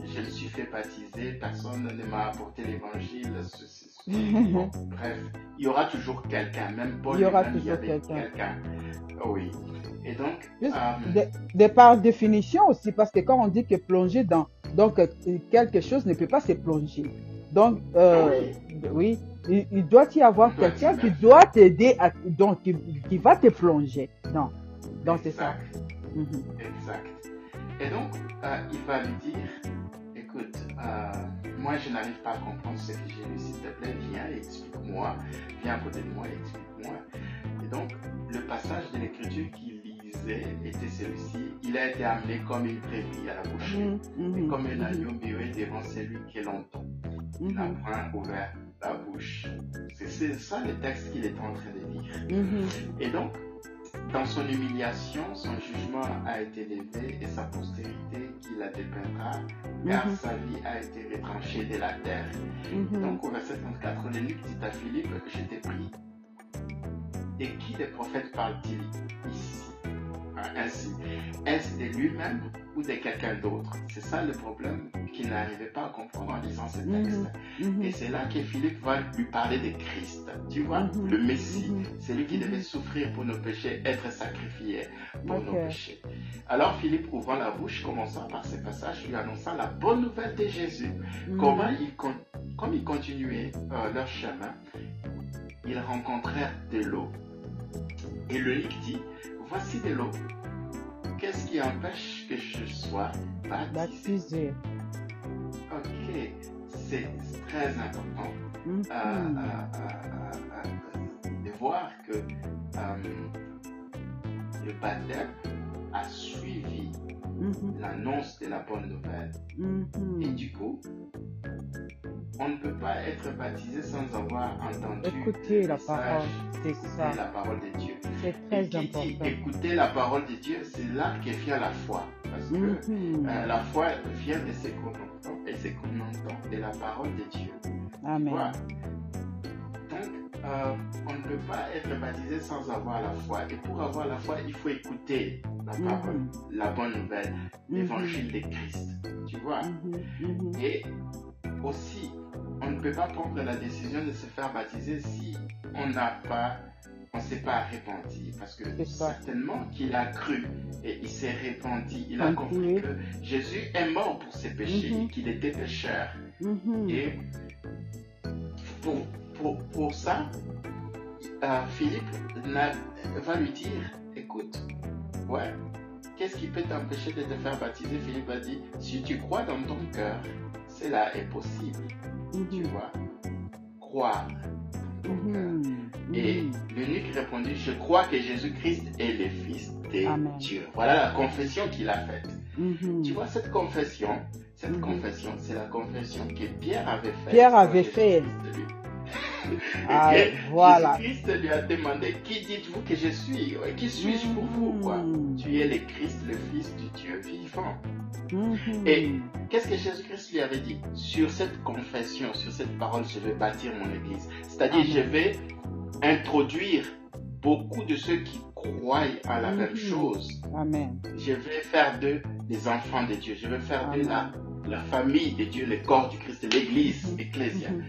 je me suis fait baptiser, personne ne m'a apporté l'évangile. ceci. Bon, bref, il y aura toujours quelqu'un, même Paul Il y aura toujours quelqu'un. Oui. Et donc, Juste euh, de, de par définition aussi, parce que quand on dit que plonger dans donc euh, quelque chose ne peut pas se plonger. Donc euh, oui, il, il doit y avoir quelqu'un qui doit t'aider à donc qui, qui va te plonger. Non, donc c'est ça. exact. Mhm. Exact. Et donc, euh, il va lui dire, écoute, euh, moi je n'arrive pas à comprendre ce que j'ai lu, s'il te plaît, viens et explique-moi, viens à côté de moi et explique-moi. Et donc, le passage de l'écriture qu'il lisait était celui-ci, il a été amené comme une brebis à la boucherie, Mhm, et mhm, comme un mhm, agneau muet devant celui qui l'entend. Il n'a point ouvert la bouche. C'est- ça le texte qu'il est en train de lire. mhm. Et donc, dans son humiliation, son jugement a été levé et sa postérité qui la dépeindra, car Mhm. sa vie a été retranchée de la terre. Mhm. Donc, au verset 34, l'eunuque dit à Philippe, je t'ai pris. De qui des prophètes parle-t-il ici? Ainsi, est-ce de lui-même ou de quelqu'un d'autre? C'est ça le problème qu'il n'arrivait pas à comprendre en lisant ce texte. Mhm. Et c'est là que Philippe va lui parler de Christ. Tu vois, Mhm. le Messie. Mhm. C'est lui qui Mhm. devait souffrir pour nos péchés, être sacrifié pour nos péchés. Alors Philippe, ouvrant la bouche, commençant par ce passage, lui annonça la bonne nouvelle de Jésus. Mhm. Comment ils, comme ils continuaient euh, leur chemin, ils rencontrèrent de l'eau. Et le dit, voici de l'eau. Qu'est-ce qui empêche que je sois baptisé Baptisé. Ok, c'est très important Mhm. euh, euh, euh, de voir que le baptême a suivi Mhm. l'annonce de la bonne nouvelle. Mhm. Et du coup, on ne peut pas être baptisé sans avoir entendu Écoutez le la parole, c'est ça. la parole de Dieu. C'est très qui dit écouter la parole de Dieu, c'est là que vient la foi. Parce que Mhm. euh, la foi vient de ce qu'on entend et ce qu'on entend de la parole de Dieu. Amen. Voilà. Euh, on ne peut pas être baptisé sans avoir la foi. Et pour avoir la foi, il faut écouter la parole, Mhm. la bonne nouvelle, Mhm. l'évangile de Christ. Tu vois? Mhm. Et aussi, on ne peut pas prendre la décision de se faire baptiser si on n'a pas, on s'est pas repenti. Parce que certainement qu'il a cru et il s'est repenti. Il a compris que Jésus est mort pour ses péchés qu'il était pécheur. Et pour, pour, pour ça, euh, Philippe va lui dire, écoute, ouais, qu'est-ce qui peut t'empêcher de te faire baptiser? Philippe a dit, si tu crois dans ton cœur, cela est possible, tu Mhm. vois. Croire dans ton cœur. Mhm. Et l'eunuque répondit, je crois que Jésus-Christ est le Fils de Amen. Dieu. Voilà la confession qu'il a faite. Mhm. Tu vois, cette confession, cette confession, c'est la confession que Pierre avait faite. Pierre avait fait. Ah, Et voilà. Jésus-Christ lui a demandé Qui dites-vous que je suis? Qui suis-je pour vous quoi? Mhm. Tu es le Christ, le Fils du Dieu vivant. Mhm. Et qu'est-ce que Jésus-Christ lui avait dit? Sur cette confession, sur cette parole, je vais bâtir mon église. C'est-à-dire, Amen. je vais introduire beaucoup de ceux qui croient à la même Mhm. chose. Amen. Je vais faire d'eux des enfants de Dieu. Je vais faire d'eux la, Amen. la famille de Dieu, le corps du Christ, l'église, Mhm. l'ecclésia. Mhm.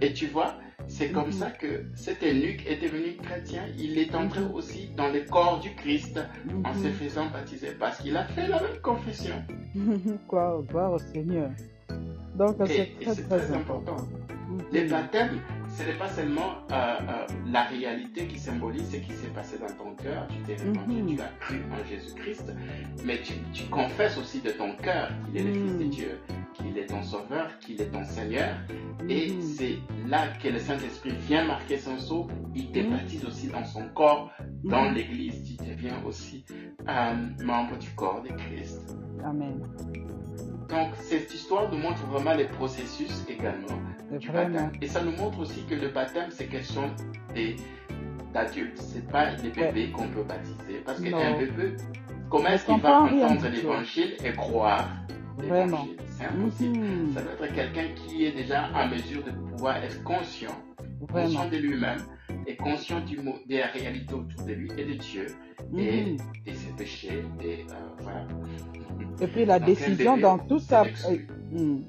Et tu vois, c'est comme Mhm. ça que cet eunuque est devenu chrétien. Il est entré Mhm. aussi dans le corps du Christ en se Mhm. faisant baptiser parce qu'il a fait la même confession. Gloire, gloire au Seigneur. Donc, c'est très, c'est très très important. important. Mhm. Les baptêmes, ce n'est pas seulement euh, euh, la réalité qui symbolise ce qui s'est passé dans ton cœur. Tu t'es répandu, Mhm. tu as cru en Jésus-Christ, mais tu, tu confesses aussi de ton cœur qu'il est le Fils de Mhm. Dieu, qu'il est ton Sauveur, qu'il est ton Seigneur. Et Mhm. c'est là que le Saint-Esprit vient marquer son sceau. Il te baptise aussi dans son corps, dans l'Église. Tu deviens aussi euh, membre du corps de Christ. Amen. Donc, cette histoire nous montre vraiment les processus également du baptême. Et ça nous montre aussi que le baptême, c'est question des- d'adultes. C'est pas les bébés qu'on peut baptiser. Parce qu'un bébé, comment est-ce qu'il va entendre l'évangile et croire l'évangile? C'est impossible. Mhm. Ça doit être quelqu'un qui est déjà en mesure de pouvoir être conscient, Vraiment. conscient de lui-même et conscient du mot, des réalités autour de lui et de Dieu et Mhm. de ses péchés. Et euh, voilà. Et puis la décision dans tout ça, c'est euh, hmm,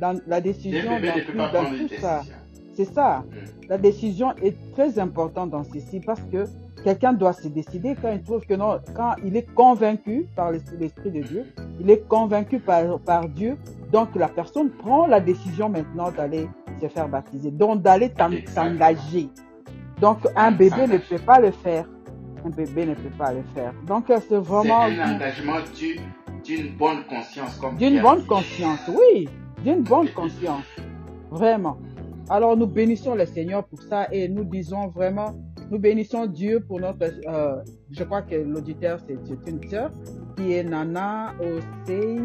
dans la décision dans, tout, dans ça, c'est ça. Mm. La décision est très importante dans ceci parce que quelqu'un doit se décider quand il trouve que non, quand il est convaincu par l'Esprit de Dieu, il est convaincu par, par Dieu, donc la personne prend la décision maintenant d'aller se faire baptiser, donc d'aller s'engager. Donc un bébé ne peut pas le faire. Un bébé ne peut pas le faire. Donc euh, c'est C'est vraiment un engagement du- d'une bonne conscience. comme d'une bonne conscience, oui, d'une bonne conscience, vraiment. Alors nous bénissons le Seigneur pour ça et nous disons vraiment, nous bénissons Dieu pour notre, euh, je crois que l'auditeur c'est une sœur qui est Nana Osei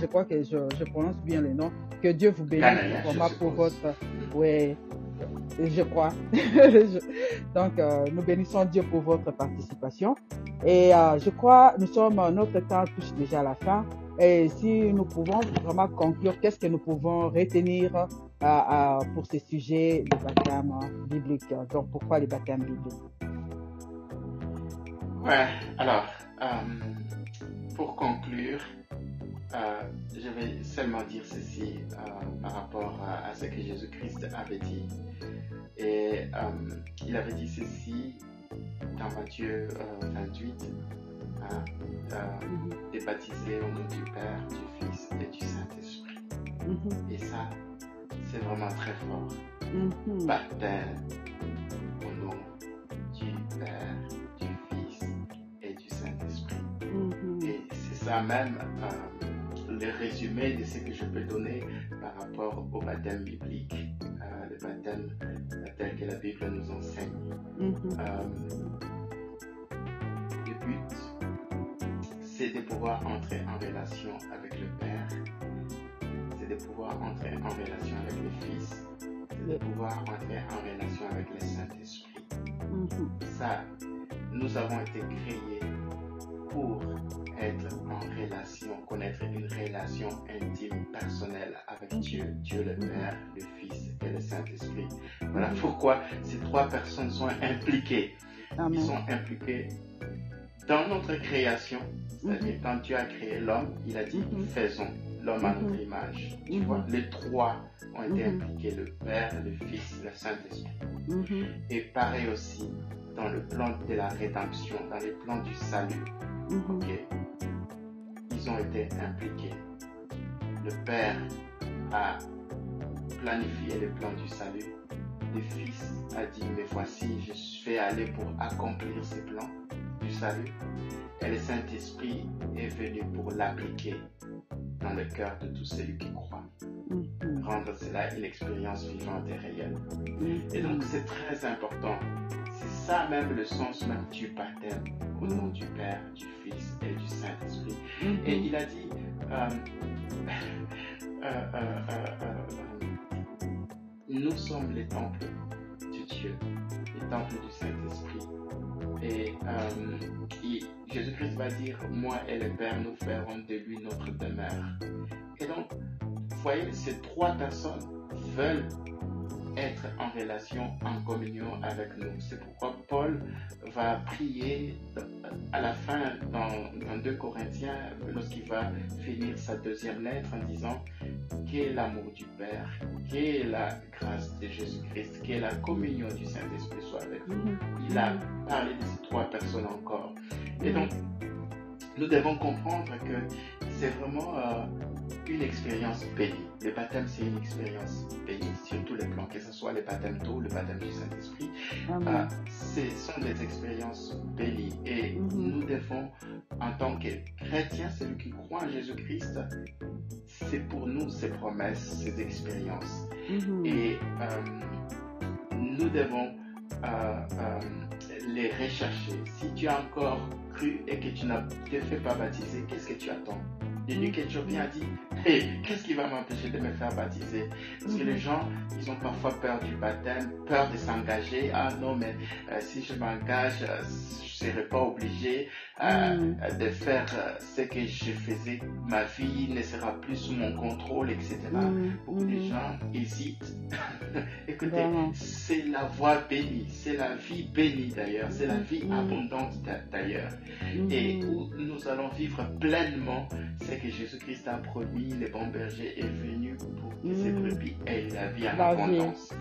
je crois que je, je prononce bien le nom. Que Dieu vous bénisse vraiment pour votre, ouais, je crois. Donc euh, nous bénissons Dieu pour votre participation et euh, je crois nous sommes notre temps touche déjà à la fin. Et si nous pouvons vraiment conclure, qu'est-ce que nous pouvons retenir euh, pour ce sujet de baptême biblique? Donc, pourquoi les baptêmes bibliques Ouais, alors, pour conclure, euh, je vais seulement dire ceci euh, par rapport à, à ce que Jésus-Christ avait dit. Et euh, il avait dit ceci dans Matthieu euh, 28, hein, euh, de baptiser au nom du Père, du Fils et du Saint-Esprit. Mhm, Et ça, c'est vraiment très fort. mhm, baptême au nom du Père, du Fils et du Saint-Esprit. mhm, Et c'est ça même euh, le résumé de ce que je peux donner par rapport au baptême biblique, euh, le baptême tel que la Bible nous enseigne. Mhm. Euh, le but, c'est de pouvoir entrer en relation avec le Père, c'est de pouvoir entrer en relation avec le Fils, c'est de pouvoir entrer en relation avec le Saint-Esprit. Mhm. Ça, nous avons été créés pour être en relation, connaître une relation intime, personnelle avec Dieu, Dieu le Père, le Fils et le Saint-Esprit. Voilà pourquoi ces trois personnes sont impliquées. Ils sont impliqués dans notre création, c'est-à-dire quand Dieu a créé l'homme, il a dit Mhm. faisons l'homme à Mhm. notre image. Tu Mhm. vois, les trois ont été Mhm. impliqués, le Père, le Fils, le Saint-Esprit. Mhm. Et pareil aussi dans le plan de la rédemption, dans les plans du salut. Mhm. Ils ont été impliqués. Le Père a planifié le plan du salut. Le Fils a dit, mais voici, je vais aller pour accomplir ce plan du salut. Et le Saint-Esprit est venu pour l'appliquer dans le cœur de tous ceux qui croient. Mhm. Rendre cela une expérience vivante et réelle. Et Mhm. donc c'est très important. Ça même le sens même du baptême au nom du Père, du Fils et du Saint-Esprit. Et Mhm. il a dit, euh, euh, euh, nous sommes les temples de Dieu, les temples du Saint-Esprit. Et il- Jésus-Christ va dire, moi et le Père, nous ferons de lui notre demeure. Et donc, vous voyez, ces trois personnes veulent être en relation, en communion avec nous. C'est pourquoi Paul va prier à la fin dans, dans 2 Corinthiens, lorsqu'il va finir sa deuxième lettre en disant qu'est l'amour du Père, qu'est la grâce de Jésus-Christ, qu'est la communion du Saint-Esprit soit avec. Mhm. Il a parlé de ces trois personnes encore. Et donc, nous devons comprendre que c'est vraiment euh, une expérience bénie. Le baptême, c'est une expérience bénie sur tous les plans, que ce soit le baptême d'eau, le baptême du Saint-Esprit. Euh, Amen. ce sont des expériences bénies. Et Mhm. nous devons, en tant que chrétiens, celui qui croit en Jésus-Christ, c'est pour nous ces promesses, ces expériences. Mhm. Et euh, nous devons euh, euh, les rechercher. Si tu as encore cru et que tu n'as te fait pas baptiser, qu'est-ce que tu attends? Nuit qu'Éthiopien a dit, hey, qu'est-ce qui va m'empêcher de me faire baptiser? Parce que les gens, ils ont parfois peur du baptême, peur de s'engager. Ah non, mais euh, si je m'engage, euh, je ne serai pas obligé euh, Mm. de faire ce que je faisais. Ma vie ne sera plus sous mon contrôle, etc. Mhm. Beaucoup de Mhm. gens hésitent. Écoutez, c'est la voie bénie, c'est la vie bénie d'ailleurs, c'est la vie Mhm. abondante d'a- d'ailleurs, et Mhm. où nous allons vivre pleinement que Jésus-Christ a promis, le bon berger est venu pour que ses Mhm. brebis aient la vie en abondance.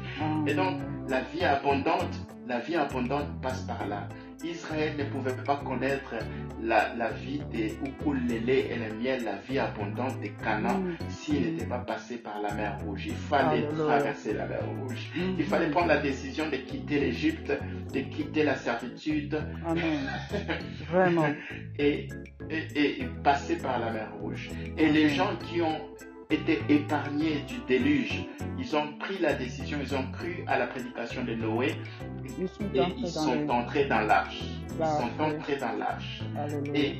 Et donc, la vie abondante, la vie abondante passe par là. Israël ne pouvait pas connaître la, la vie de où coule le lait et le miel, la vie abondante de Canaan, Mhm. s'il n'était pas passé par la mer Rouge. Il fallait traverser la mer Rouge. Mhm. Il fallait prendre la décision de quitter l'Égypte, de quitter la servitude Amen. Vraiment. et, et, et- et passer par la mer Rouge. Et les gens qui ont été épargnés du déluge, ils ont pris la décision, ils ont cru à la prédication de Noé suis et ils sont les... entrés dans l'arche. Ils L'arche, sont entrés dans l'arche. Et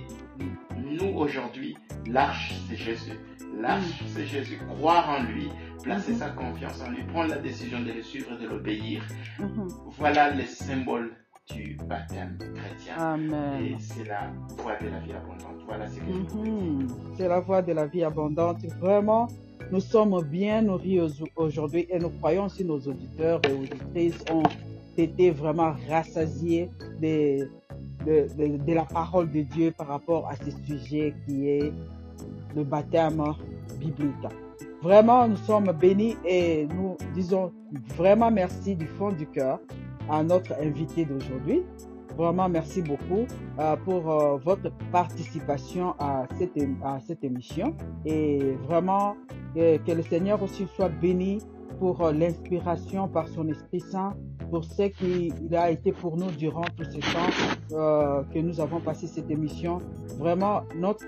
nous aujourd'hui, l'arche c'est Jésus. L'arche Mm. c'est Jésus. Croire en lui, placer Mhm. sa confiance en lui, prendre la décision de le suivre et de l'obéir. Mhm. Voilà le symbole du baptême chrétien. Et c'est la voie de la vie abondante. Voilà ce que je voulais dire. Mhm. C'est la voie de la vie abondante. Vraiment, nous sommes bien nourris au- aujourd'hui et nous croyons si nos auditeurs et auditrices ont été vraiment rassasiés de, de, de- de la parole de Dieu par rapport à ce sujet qui est le baptême biblique. Vraiment, nous sommes bénis et nous disons vraiment merci du fond du cœur à notre invité d'aujourd'hui. Vraiment, merci beaucoup euh, pour euh, votre participation à cette, à cette émission. Et vraiment, que le Seigneur aussi soit béni pour euh, l'inspiration par son Esprit Saint, pour ce qu'il a été pour nous durant tout ce temps que nous avons passé cette émission. Vraiment, notre